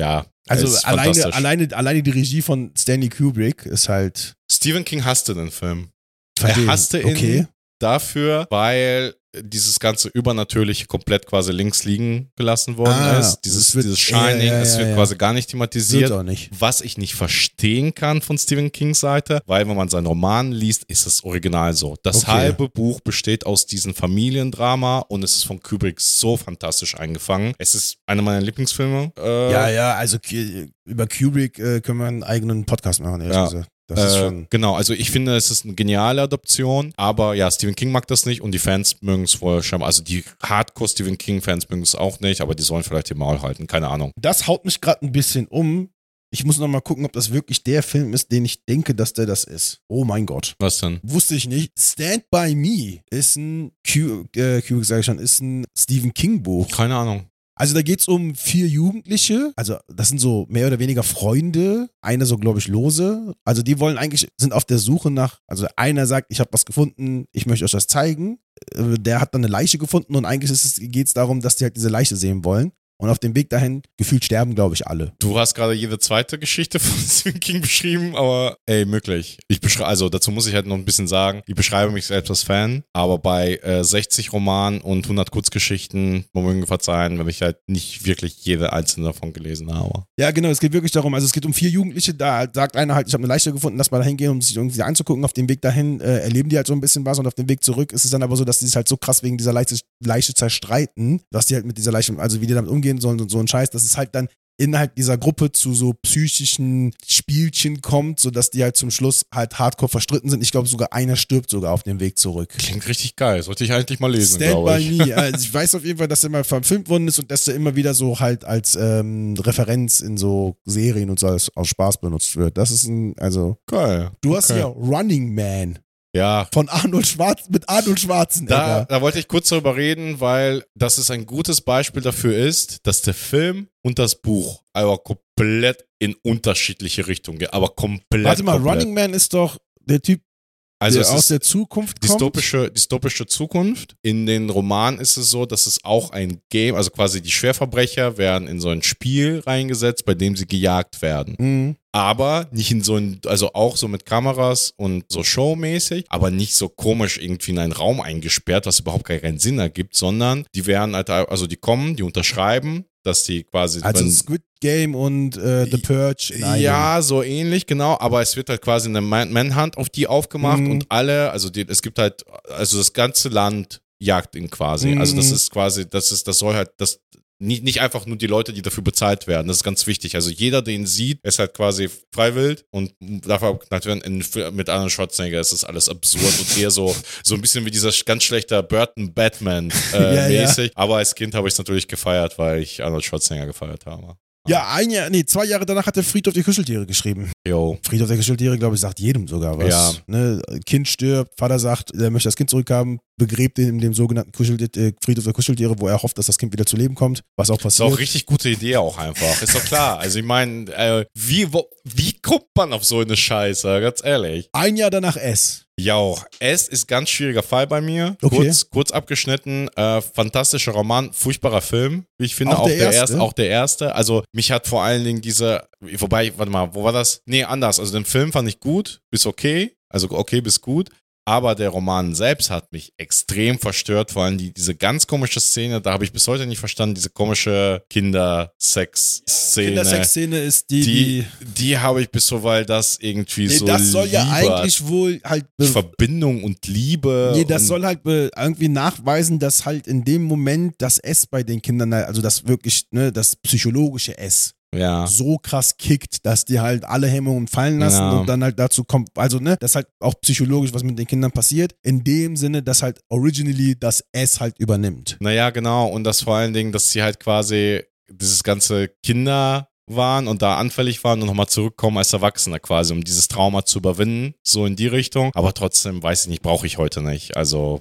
Ja, Also ist alleine, alleine, alleine die Regie von Stanley Kubrick ist halt Stephen King hasste den Film. verstehen. Er hasste ihn Okay. dafür, weil dieses ganze Übernatürliche komplett quasi links liegen gelassen worden Ah, ist. Dieses, es wird- dieses Shining, ja, ja, es wird ja. quasi gar nicht thematisiert. auch nicht. Was ich nicht verstehen kann von Stephen Kings Seite, weil wenn man seinen Roman liest, ist es original so. Das Okay. halbe Buch besteht aus diesem Familiendrama und es ist von Kubrick so fantastisch eingefangen. Es ist einer meiner Lieblingsfilme. Äh, Ja, ja, also über Kubrick äh, können wir einen eigenen Podcast machen, ehrlich Ja. gesagt. Das ist äh, schon. genau, also ich finde, es ist eine geniale Adoption, aber ja, Stephen King mag das nicht und die Fans mögen es wohl scheinbar. Also die Hardcore-Stephen King-Fans mögen es auch nicht, aber die sollen vielleicht die Maul halten, keine Ahnung. Das haut mich gerade ein bisschen um. Ich muss noch mal gucken, ob das wirklich der Film ist, den ich denke, dass der das ist. Oh mein Gott. Was denn? Wusste ich nicht. Stand By Me ist ein, Q, äh, Kubrick sage ich schon, ist ein Stephen King Buch. Keine Ahnung. Also da geht es um vier Jugendliche, also das sind so mehr oder weniger Freunde, einer so glaube ich lose. Also die wollen eigentlich, sind auf der Suche nach, also einer sagt, ich habe was gefunden, ich möchte euch das zeigen. Äh, Der hat dann eine Leiche gefunden und eigentlich geht es darum, dass die halt diese Leiche sehen wollen. Und auf dem Weg dahin, gefühlt sterben, glaube ich, alle. Du hast gerade jede zweite Geschichte von Stephen King beschrieben, aber ey, möglich. Ich beschreibe, also dazu muss ich halt noch ein bisschen sagen, ich beschreibe mich selbst als Fan, aber bei äh, 60 Romanen und 100 Kurzgeschichten, man mögen verzeihen, wenn ich halt nicht wirklich jede einzelne davon gelesen habe. Ja, genau, es geht wirklich darum, also es geht um vier Jugendliche, da sagt einer halt, ich habe eine Leiche gefunden, lass mal dahin gehen, um sich irgendwie anzugucken. Auf dem Weg dahin äh, erleben die halt so ein bisschen was und auf dem Weg zurück ist es dann aber so, dass die sich halt so krass wegen dieser Leiche, Leiche zerstreiten, dass die halt mit dieser Leiche, also wie die damit umgehen sollen und so ein Scheiß, dass es halt dann innerhalb dieser Gruppe zu so psychischen Spielchen kommt, sodass die halt zum Schluss halt hardcore verstritten sind. Ich glaube sogar einer stirbt sogar auf dem Weg zurück. Klingt richtig geil, sollte ich eigentlich mal lesen, Stand by ich. me. Also ich weiß auf jeden Fall, dass der mal verfilmt worden ist und dass der immer wieder so halt als ähm, Referenz in so Serien und so als, aus Spaß benutzt wird. Das ist ein, also, Geil. du hast Okay. ja Running Man Ja, von Arnold Schwarz, mit Arnold Da, Schwarzenegger. da wollte ich kurz darüber reden, weil das ist ein gutes Beispiel dafür ist, dass der Film und das Buch aber komplett in unterschiedliche Richtungen gehen. Aber komplett. Warte mal, komplett. Running Man ist doch der Typ, also aus der Zukunft kommt. dystopische, dystopische Zukunft. In den Romanen ist es so, dass es auch ein Game, also quasi die Schwerverbrecher werden in so ein Spiel reingesetzt, bei dem sie gejagt werden. Mhm. aber nicht in so ein, also auch so mit Kameras und so showmäßig, aber nicht so komisch irgendwie in einen Raum eingesperrt, was überhaupt gar keinen Sinn ergibt, sondern die werden halt, also die kommen, die unterschreiben, dass die quasi, Also wenn- Squid Game und äh, The Purge ja, so ähnlich, genau, aber es wird halt quasi eine Man Manhunt auf die aufgemacht Mhm. und alle, also die, es gibt halt, also das ganze Land jagt ihn quasi. Also das Mhm. ist quasi, das ist, das soll halt, das nicht, nicht einfach nur die Leute, die dafür bezahlt werden. Das ist ganz wichtig. Also jeder, den sieht, ist halt quasi freiwillig und dafür natürlich in, mit Arnold Schwarzenegger ist das alles absurd und eher so, so ein bisschen wie dieser ganz schlechter Burton Batman äh, Ja, ja. mäßig. Aber als Kind habe ich es natürlich gefeiert, weil ich Arnold Schwarzenegger gefeiert habe. Ja, ein Jahr, nee, zwei Jahre danach hat der Friedhof der Kuscheltiere geschrieben. Yo. Friedhof der Kuscheltiere, glaube ich, sagt jedem sogar was. Ja. Ne? Kind stirbt, Vater sagt, er möchte das Kind zurückhaben, begräbt ihn in dem sogenannten Kuschel äh, Friedhof der Kuscheltiere, wo er hofft, dass das Kind wieder zu leben kommt, was auch Ist passiert. auch richtig gute Idee auch einfach. Ist doch klar. Also ich meine, äh, wie, wo, wie kommt man auf so eine Scheiße? Ganz ehrlich. Ein Jahr danach S. Ja, auch. Es ist ganz schwieriger Fall bei mir. Okay. Kurz, kurz abgeschnitten. Äh, fantastischer Roman, furchtbarer Film. Wie ich finde, Auch auch, der der, erste? erste. Auch der erste. Also mich hat vor allen Dingen diese, wobei, warte mal, wo war das? Nee, anders. Also den Film fand ich gut, bis okay. Also okay bis gut. Aber der Roman selbst hat mich extrem verstört. Vor allem die, diese ganz komische Szene, da habe ich bis heute nicht verstanden, diese komische Kindersex-Szene. Kindersex-Szene ist die, Die, die habe ich bis so, weil das irgendwie Nee, so das soll ja Liebe eigentlich wohl halt. Verbindung und Liebe. Nee, das soll halt irgendwie nachweisen, dass halt in dem Moment das S bei den Kindern, also das wirklich, ne, das psychologische S, ja. so krass kickt, dass die halt alle Hemmungen fallen lassen Ja. und dann halt dazu kommt, also ne, das ist halt auch psychologisch, was mit den Kindern passiert, in dem Sinne, dass halt originally das S halt übernimmt. Naja, genau. Und das vor allen Dingen, dass sie halt quasi dieses ganze Kinder waren und da anfällig waren und nochmal zurückkommen als Erwachsene quasi, um dieses Trauma zu überwinden, so in die Richtung. Aber trotzdem, weiß ich nicht, brauche ich heute nicht. Also,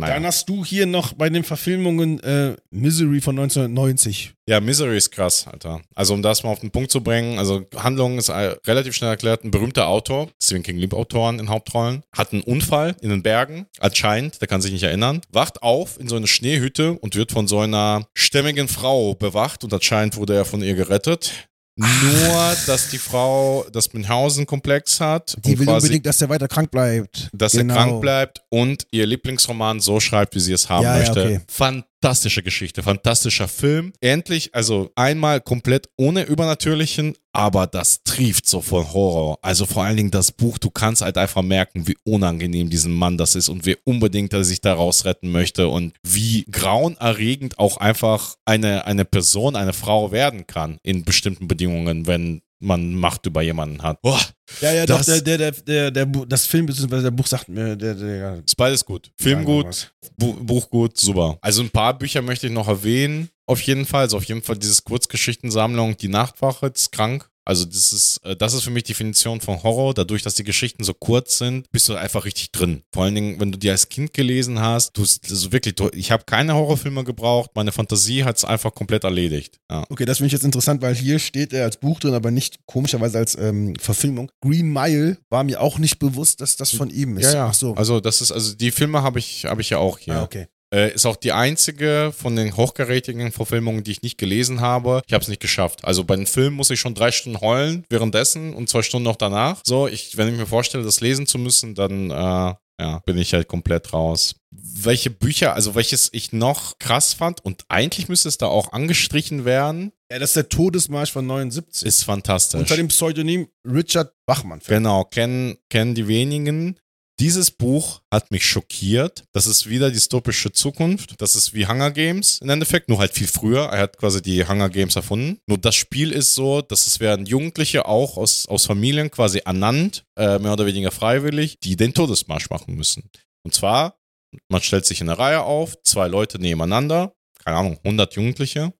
na, na, Dann naja. hast du hier noch bei den Verfilmungen äh, Misery von 1990. Ja, Misery ist krass, Alter. Also, um das mal auf den Punkt zu bringen, also Handlung ist äh, relativ schnell erklärt. Ein berühmter Autor, Stephen King liebt Autoren in Hauptrollen, hat einen Unfall in den Bergen, anscheinend, der kann sich nicht erinnern, wacht auf in so eine Schneehütte und wird von so einer stämmigen Frau bewacht und anscheinend wurde er von ihr gerettet. Nur, dass die Frau das Münchhausen-Komplex hat. Die will unbedingt, dass der weiter krank bleibt. dass Genau. er krank bleibt und ihr Lieblingsroman so schreibt, wie sie es haben Ja, ja, möchte. okay. Fantastische Geschichte, fantastischer Film. Endlich, also einmal komplett ohne Übernatürlichen, aber das trieft so von Horror. Also vor allen Dingen das Buch, du kannst halt einfach merken, wie unangenehm diesem Mann das ist und wie unbedingt er sich daraus retten möchte und wie grauenerregend auch einfach eine, eine Person, eine Frau werden kann in bestimmten Bedingungen, wenn man Macht über jemanden hat. Boah, Ja, ja, Das- doch, der, der, der, der, der, das Film bzw. der Buch sagt mir, der, der, ist beides gut. Film gut, Buch gut, super. Also ein paar Bücher möchte ich noch erwähnen. Auf jeden Fall, also auf jeden Fall dieses Kurzgeschichtensammlung Die Nachtwache ist krank. Also das ist, äh, das ist für mich die Definition von Horror. Dadurch, dass die Geschichten so kurz sind, bist du einfach richtig drin. Vor allen Dingen, wenn du die als Kind gelesen hast, du also wirklich, du, ich habe keine Horrorfilme gebraucht. Meine Fantasie hat es einfach komplett erledigt. Ja. Okay, das finde ich jetzt interessant, weil hier steht er als Buch drin, aber nicht komischerweise als ähm, Verfilmung. Green Mile war mir auch nicht bewusst, dass das von ihm ist. Ja, ja. Ach so. Also das ist, also die Filme habe ich, habe ich ja auch hier. Ah, okay. Äh, ist auch die einzige von den hochkarätigen Verfilmungen, die ich nicht gelesen habe. Ich habe es nicht geschafft. Also bei den Filmen muss ich schon drei Stunden heulen währenddessen und zwei Stunden noch danach. So, ich, wenn ich mir vorstelle, das lesen zu müssen, dann äh, ja, bin ich halt komplett raus. Welche Bücher, also welches ich noch krass fand und eigentlich müsste es da auch angestrichen werden, Ja, das ist der Todesmarsch von 79. ist fantastisch. Unter dem Pseudonym Richard Bachmann. Genau, kennen, kennen die wenigen. Dieses Buch hat mich schockiert. Das ist wieder dystopische Zukunft. Das ist wie Hunger Games im Endeffekt, nur halt viel früher. Er hat quasi die Hunger Games erfunden. Nur das Spiel ist so, dass es werden Jugendliche auch aus, aus Familien quasi ernannt, äh, mehr oder weniger freiwillig, die den Todesmarsch machen müssen. Und zwar, man stellt sich in eine Reihe auf, zwei Leute nebeneinander, keine Ahnung, 100 Jugendliche,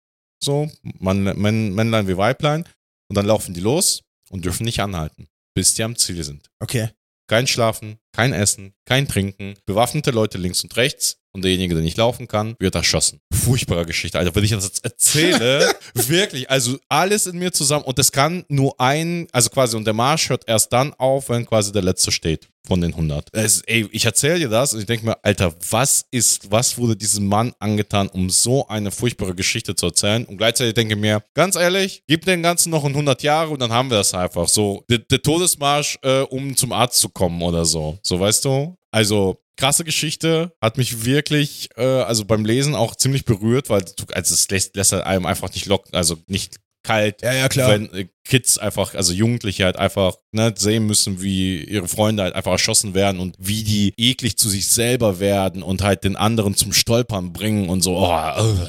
so, Mann, Männ, Männlein wie Weiblein. Und dann laufen die los und dürfen nicht anhalten, bis die am Ziel sind. Okay. Kein Schlafen, kein Essen, kein Trinken, bewaffnete Leute links und rechts und derjenige, der nicht laufen kann, wird erschossen. Furchtbare Geschichte, Alter. Wenn ich das jetzt erzähle, wirklich, also alles in mir zusammen und es kann nur ein, also quasi, und der Marsch hört erst dann auf, wenn quasi der Letzte steht von den 100. Es, ey, ich erzähle dir das und ich denke mir, Alter, was ist, was wurde diesem Mann angetan, um so eine furchtbare Geschichte zu erzählen? Und gleichzeitig denke ich mir, ganz ehrlich, gib den Ganzen noch in 100 Jahre und dann haben wir das einfach. So, der, der Todesmarsch, äh, um zum Arzt zu kommen oder so. So, weißt du? Also, krasse Geschichte, hat mich wirklich, äh, also beim Lesen auch ziemlich berührt, weil du, also es lässt, lässt einem einfach nicht locken, also nicht kalt, Ja, ja, klar. wenn äh, Kids einfach, also Jugendliche halt einfach ne, sehen müssen, wie ihre Freunde halt einfach erschossen werden und wie die eklig zu sich selber werden und halt den anderen zum Stolpern bringen und so, oh, äh,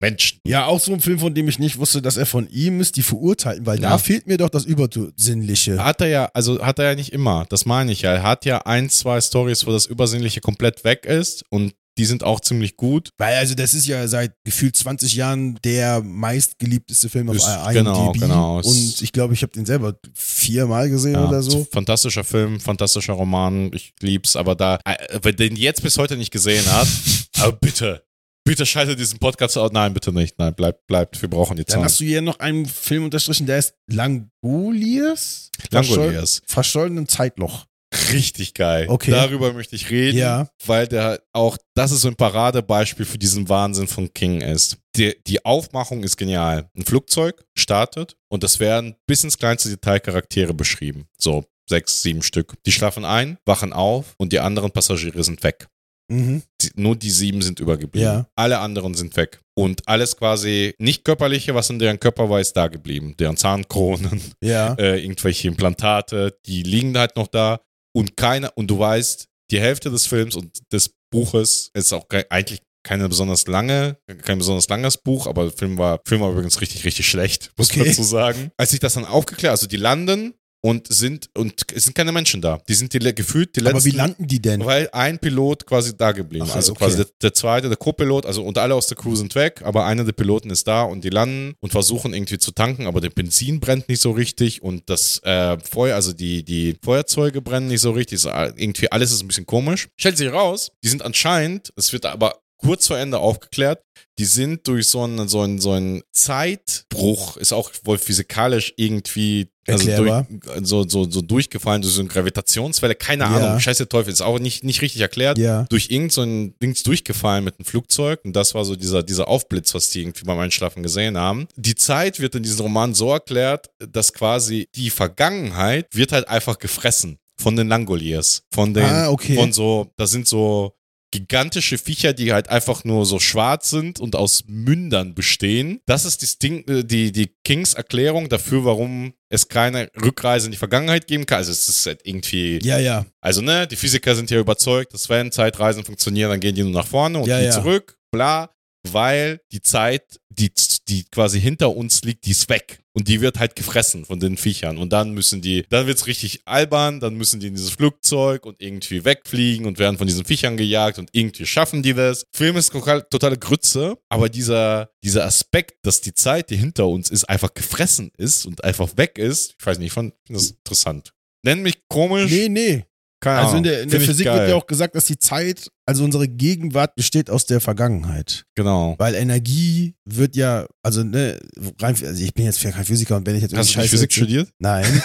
Menschen. Ja, auch so ein Film, von dem ich nicht wusste, dass er von ihm ist, die Verurteilten, weil Ja. da fehlt mir doch das Übersinnliche. Hat er ja, also hat er ja nicht immer, das meine ich ja. Er hat ja ein, zwei Stories, wo das Übersinnliche komplett weg ist und die sind auch ziemlich gut. Weil also das ist ja seit gefühlt 20 Jahren der meistgeliebteste Film auf Ist- IMDb. genau, genau. Und ich glaube, ich habe den selber viermal gesehen oder so. Fantastischer Film, fantastischer Roman, ich lieb's, aber da, äh, wer den jetzt bis heute nicht gesehen hat, aber bitte, bitte schaltet diesen Podcast aus. Nein, bitte nicht. Nein, bleibt, bleibt, wir brauchen die Dann Zeit. hast du hier noch einen Film unterstrichen, der ist Langoliers? Langoliers. Verschollenen Zeitloch. Richtig geil. Okay. Darüber möchte ich reden, Ja. weil der auch, das ist so ein Paradebeispiel für diesen Wahnsinn von King ist. Die, die Aufmachung ist genial. Ein Flugzeug startet und es werden bis ins kleinste Detail Charaktere beschrieben. So, sechs, sieben Stück. Die schlafen ein, wachen auf und die anderen Passagiere sind weg. Mhm. Die, nur die sieben sind übergeblieben. Ja. Alle anderen sind weg. Und alles quasi nicht körperliche, was in deren Körper war, ist da geblieben. Deren Zahnkronen, Ja. äh, irgendwelche Implantate, die liegen halt noch da. Und keiner, und du weißt, die Hälfte des Films und des Buches ist auch ke- eigentlich keine besonders lange, kein besonders langes Buch, aber der Film war, Film war übrigens richtig, richtig schlecht, muss man Okay. dazu sagen. Als ich das dann aufgeklärt, also die landen und sind, und es sind keine Menschen da. Die sind die, gefühlt die letzten. Aber wie landen die denn? Weil ein Pilot quasi da geblieben. Ach, also okay. quasi der, der zweite, der Co-Pilot, also und alle aus der Crew sind weg, aber einer der Piloten ist da und die landen und versuchen irgendwie zu tanken, aber der Benzin brennt nicht so richtig und das äh, Feuer, also die, die Feuerzeuge brennen nicht so richtig. So, äh, irgendwie alles ist ein bisschen komisch. Stellt sich raus, die sind anscheinend, es wird aber kurz vor Ende aufgeklärt, die sind durch so einen, so einen, so einen Zeitbruch, ist auch wohl physikalisch irgendwie also durch, so, so, so durchgefallen, durch so eine Gravitationswelle, keine Ja. Ahnung, scheiße Teufel, ist auch nicht, nicht richtig erklärt. Ja. Durch irgend so ein Dings durchgefallen mit einem Flugzeug und das war so dieser, dieser Aufblitz, was die irgendwie beim Einschlafen gesehen haben. Die Zeit wird in diesem Roman so erklärt, dass quasi die Vergangenheit wird halt einfach gefressen von den Langoliers, von den, Ah, okay. von so, das sind so gigantische Viecher, die halt einfach nur so schwarz sind und aus Mündern bestehen. Das ist das Ding, äh, die, die Kings Erklärung dafür, warum es keine Rückreise in die Vergangenheit geben kann. Also es ist halt irgendwie Ja, ja. also, ne, die Physiker sind ja überzeugt, dass wenn Zeitreisen funktionieren, dann gehen die nur nach vorne und Ja, nie ja. zurück, bla, weil die Zeit, die, die quasi hinter uns liegt, die ist weg. Und die wird halt gefressen von den Viechern. Und dann müssen die, dann wird's richtig albern, dann müssen die in dieses Flugzeug und irgendwie wegfliegen und werden von diesen Viechern gejagt und irgendwie schaffen die das. Film ist total, totale Grütze, aber dieser, dieser Aspekt, dass die Zeit, die hinter uns ist, einfach gefressen ist und einfach weg ist, ich weiß nicht, ich fand das interessant. Nenn mich komisch. Nee, nee. Keine Also in der, in der Physik wird ja auch gesagt, dass die Zeit, also unsere Gegenwart besteht aus der Vergangenheit. Genau. Weil Energie wird ja, also ne, rein, also ich bin jetzt kein Physiker und wenn ich jetzt Hast du Physik erzähle- studiert? Nein.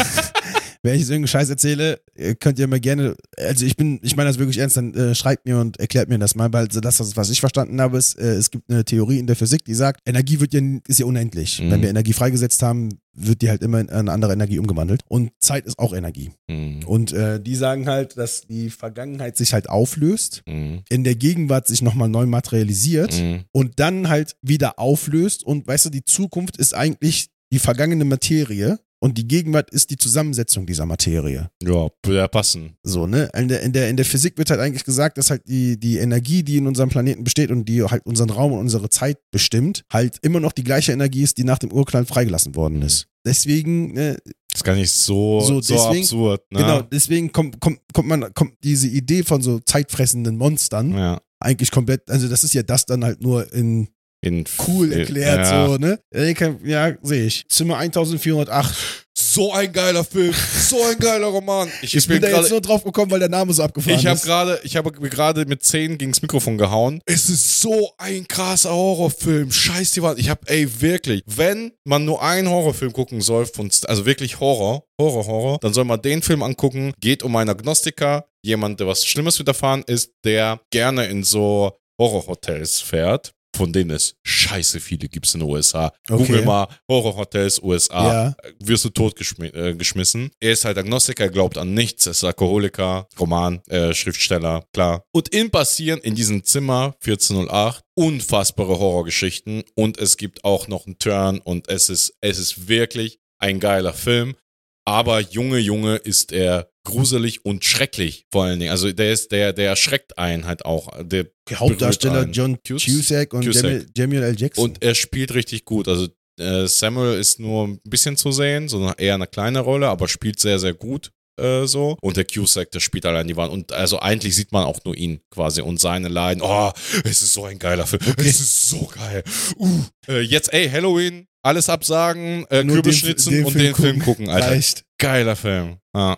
Wenn ich jetzt irgendeinen Scheiß erzähle, ihr könnt ihr mir gerne, also ich bin, ich meine das wirklich ernst, dann äh, schreibt mir und erklärt mir das mal, weil so das, was ich verstanden habe, ist, äh, es gibt eine Theorie in der Physik, die sagt, Energie wird ja, ist ja unendlich. Mhm. Wenn wir Energie freigesetzt haben, wird die halt immer in eine andere Energie umgewandelt. Und Zeit ist auch Energie. Mhm. Und äh, die sagen halt, dass die Vergangenheit sich halt auflöst, Mhm. in der Gegenwart sich nochmal neu materialisiert Mhm. und dann halt wieder auflöst. Und weißt du, die Zukunft ist eigentlich die vergangene Materie und die Gegenwart ist die Zusammensetzung dieser Materie. Ja, würde ja passen. So, ne? In der, in, der, in der Physik wird halt eigentlich gesagt, dass halt die, die Energie, die in unserem Planeten besteht und die halt unseren Raum und unsere Zeit bestimmt, halt immer noch die gleiche Energie ist, die nach dem Urknall freigelassen worden ist. Deswegen, ne, Das ist gar nicht so, So, so, deswegen- absurd. Ne? genau, deswegen kommt, kommt, kommt man, kommt diese Idee von so zeitfressenden Monstern Ja. eigentlich komplett, also das ist ja das dann halt nur in In cool erklärt, ja. so, ne? Ja, sehe ich. Zimmer 1408. So ein geiler Film, so ein geiler Roman. Ich, Ich bin da jetzt nur drauf gekommen, weil der Name so abgefahren ich habe ist. gerade, ich habe gerade mit 10 gegens Mikrofon gehauen. Es ist so ein krasser Horrorfilm. Scheiß die Wand. Ich habe, ey, wirklich, wenn man nur einen Horrorfilm gucken soll, von, also wirklich Horror, Horror, Horror, dann soll man den Film angucken. Geht um einen Agnostiker, jemand, der was Schlimmes widerfahren ist, der gerne in so Horrorhotels fährt. Von denen es scheiße viele gibt es in den USA. Okay. Google mal Horrorhotels USA Ja. wirst du totgeschmissen. Äh, geschmissen. er ist halt Agnostiker, er glaubt an nichts, er ist Alkoholiker, Roman, äh, Schriftsteller, klar. Und ihm passieren in diesem Zimmer 1408 unfassbare Horrorgeschichten und es gibt auch noch einen Turn und es ist, es ist wirklich ein geiler Film. Aber Junge, Junge ist er gruselig und schrecklich vor allen Dingen. Also der ist, der, der erschreckt einen halt auch. Der Hauptdarsteller. John Cus- Cusack und Cusack. Samuel, L. Jackson. Und er spielt richtig gut. Also äh, Samuel ist nur ein bisschen zu sehen, sondern eher eine kleine Rolle, aber spielt sehr, sehr gut. äh, So. Und der Cusack, der spielt allein die Wand. Und also eigentlich sieht man auch nur ihn quasi und seine Leiden. Oh, es ist so ein geiler Film. Es ist so geil. Uh. Äh, jetzt, ey, Halloween, alles absagen, äh, Nur Kürbis den- und Film den Film gucken, Alter. Reicht. Geiler Film. Ah.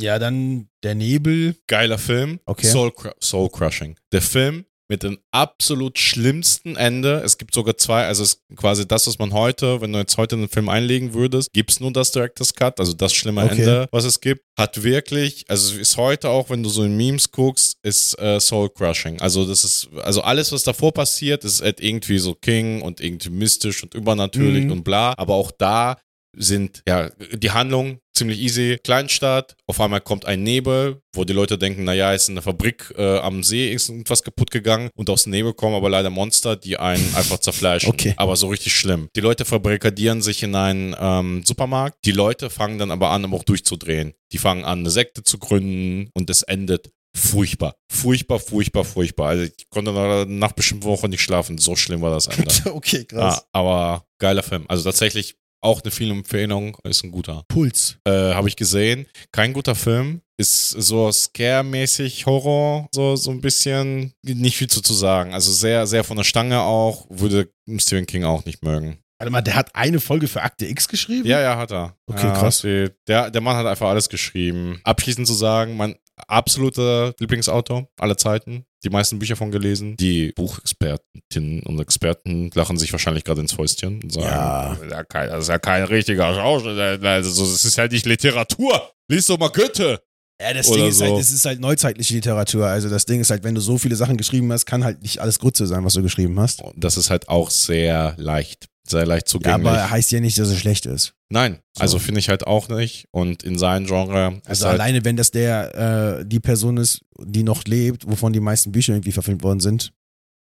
Ja, dann der Nebel. Geiler Film. Okay. Soul, Soul Crushing. Der Film mit dem absolut schlimmsten Ende. Es gibt sogar zwei, also es ist quasi das, was man heute, wenn du jetzt heute einen Film einlegen würdest, gibt's nur das Director's Cut, also das schlimme Okay. Ende, was es gibt, hat wirklich, also es ist heute auch, wenn du so in Memes guckst, ist äh, Soul Crushing. Also das ist, also alles, was davor passiert, ist halt irgendwie so King und irgendwie mystisch und übernatürlich Mhm. und bla, aber auch da sind, ja, die Handlung ziemlich easy. Kleinstadt, auf einmal kommt ein Nebel, wo die Leute denken, naja, ist in der Fabrik äh, am See ist irgendwas kaputt gegangen und aus dem Nebel kommen aber leider Monster, die einen einfach zerfleischen. Okay. Aber so richtig schlimm. Die Leute verbarrikadieren sich in einen ähm, Supermarkt. Die Leute fangen dann aber an, aber auch durchzudrehen. Die fangen an, eine Sekte zu gründen und es endet furchtbar. Furchtbar, furchtbar, furchtbar. Also ich konnte nach bestimmten Wochen nicht schlafen. So schlimm war das Ende. okay, ah, aber geiler Film. Also tatsächlich auch eine Filmempfehlung, ist ein guter. Puls. Äh, Habe ich gesehen. Kein guter Film. Ist so scare-mäßig Horror, so, so ein bisschen. Nicht viel zu, zu sagen. Also sehr, sehr von der Stange auch. Würde Stephen King auch nicht mögen. Warte mal, der hat eine Folge für Akte X geschrieben? Ja, ja, hat er. Okay, ja, krass. Der, der Mann hat einfach alles geschrieben. Abschließend zu sagen, mein absoluter Lieblingsautor aller Zeiten. Die meisten Bücher von gelesen. Die Buchexpertinnen und Experten lachen sich wahrscheinlich gerade ins Fäustchen und sagen, Ja. das, ist ja kein, richtiger Schauspieler. Also, das ist ja nicht Literatur. Lies doch mal Goethe. Ja, das Oder Ding ist so. halt, das ist halt neuzeitliche Literatur. Also das Ding ist halt, wenn du so viele Sachen geschrieben hast, kann halt nicht alles Grütze sein, was du geschrieben hast. Das ist halt auch sehr leicht. Sehr leicht Ja, zugänglich. aber heißt ja nicht, dass es schlecht ist. Nein, So. also finde ich halt auch nicht. Und in seinem Genre Also halt alleine, wenn das der äh, die Person ist, die noch lebt, wovon die meisten Bücher irgendwie verfilmt worden sind,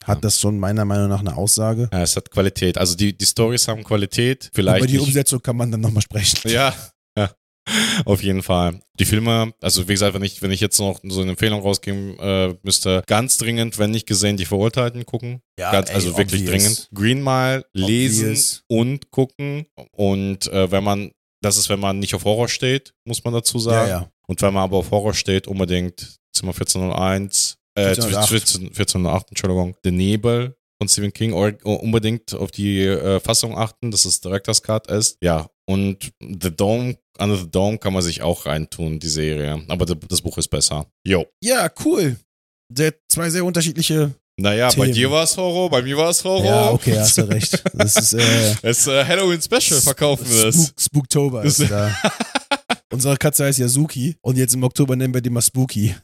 hat Ja. das schon meiner Meinung nach eine Aussage. Ja, es hat Qualität. Also die, die Stories haben Qualität. Vielleicht Über die nicht- Umsetzung kann man dann nochmal sprechen. Ja, ja. Auf jeden Fall. Die Filme, also wie gesagt, wenn ich, wenn ich jetzt noch so eine Empfehlung rausgeben äh, müsste, ganz dringend, wenn nicht gesehen, die Verurteilten gucken. Ja, ganz, ey, also wirklich obvious. dringend. Green Mile lesen Obvious. und gucken. Und äh, wenn man, das ist, wenn man nicht auf Horror steht, muss man dazu Ja, sagen. ja. Und wenn man aber auf Horror steht, unbedingt Zimmer 1401, äh, 1408. 14, 1408, Entschuldigung, The Nebel von Stephen King, unbedingt auf die äh, Fassung achten, dass es Director's Cut ist. Ja, und The Dome, Under the Dome kann man sich auch reintun, die Serie. Aber das Buch ist besser. Jo. Ja, cool. Sehr, zwei sehr unterschiedliche. Naja, bei Themen. dir war es Horror, bei mir war es Horror. Ja, okay, hast du recht. Das ist äh, Es ist äh, Halloween Special, verkaufen wir das. Spook, Spooktober. Ist Das- da. Unsere Katze heißt ja Suki und jetzt im Oktober nennen wir die mal Spooky.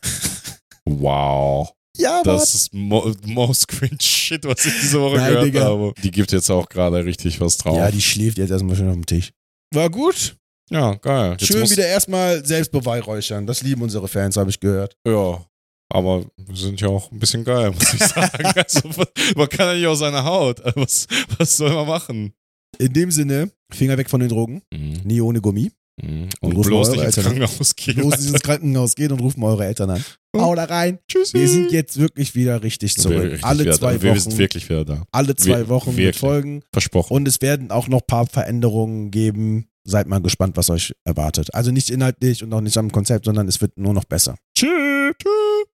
Wow. Ja, aber Das ist mo most cringe shit, was ich diese Woche Nein, gehört Digga. habe. Die gibt jetzt auch gerade richtig was drauf. ja, die schläft jetzt erstmal schön auf dem Tisch. War gut. Ja, geil. Jetzt Schön wieder erstmal selbst beweihräuchern. Das lieben unsere Fans, habe ich gehört. Ja. Aber wir sind ja auch ein bisschen geil, muss ich sagen. also, man kann ja nicht aus seiner Haut. Also, Was, was soll man machen? In dem Sinne, Finger weg von den Drogen. Nie ohne Gummi. Und, Und rufen bloß nicht ins Eltern an. Krankenhaus gehen. Los ins Krankenhaus gehen und rufen eure Eltern an. Hau da rein. Tschüss. Wir sind jetzt wirklich wieder richtig zurück. Alle zwei Wir Wochen. sind wirklich wieder da. alle zwei wir- Wochen mit wirklich. Folgen. Versprochen. Und es werden auch noch ein paar Veränderungen geben. Seid mal gespannt, was euch erwartet. Also nicht inhaltlich und auch nicht am Konzept, sondern es wird nur noch besser. Tschüss. Tschüss.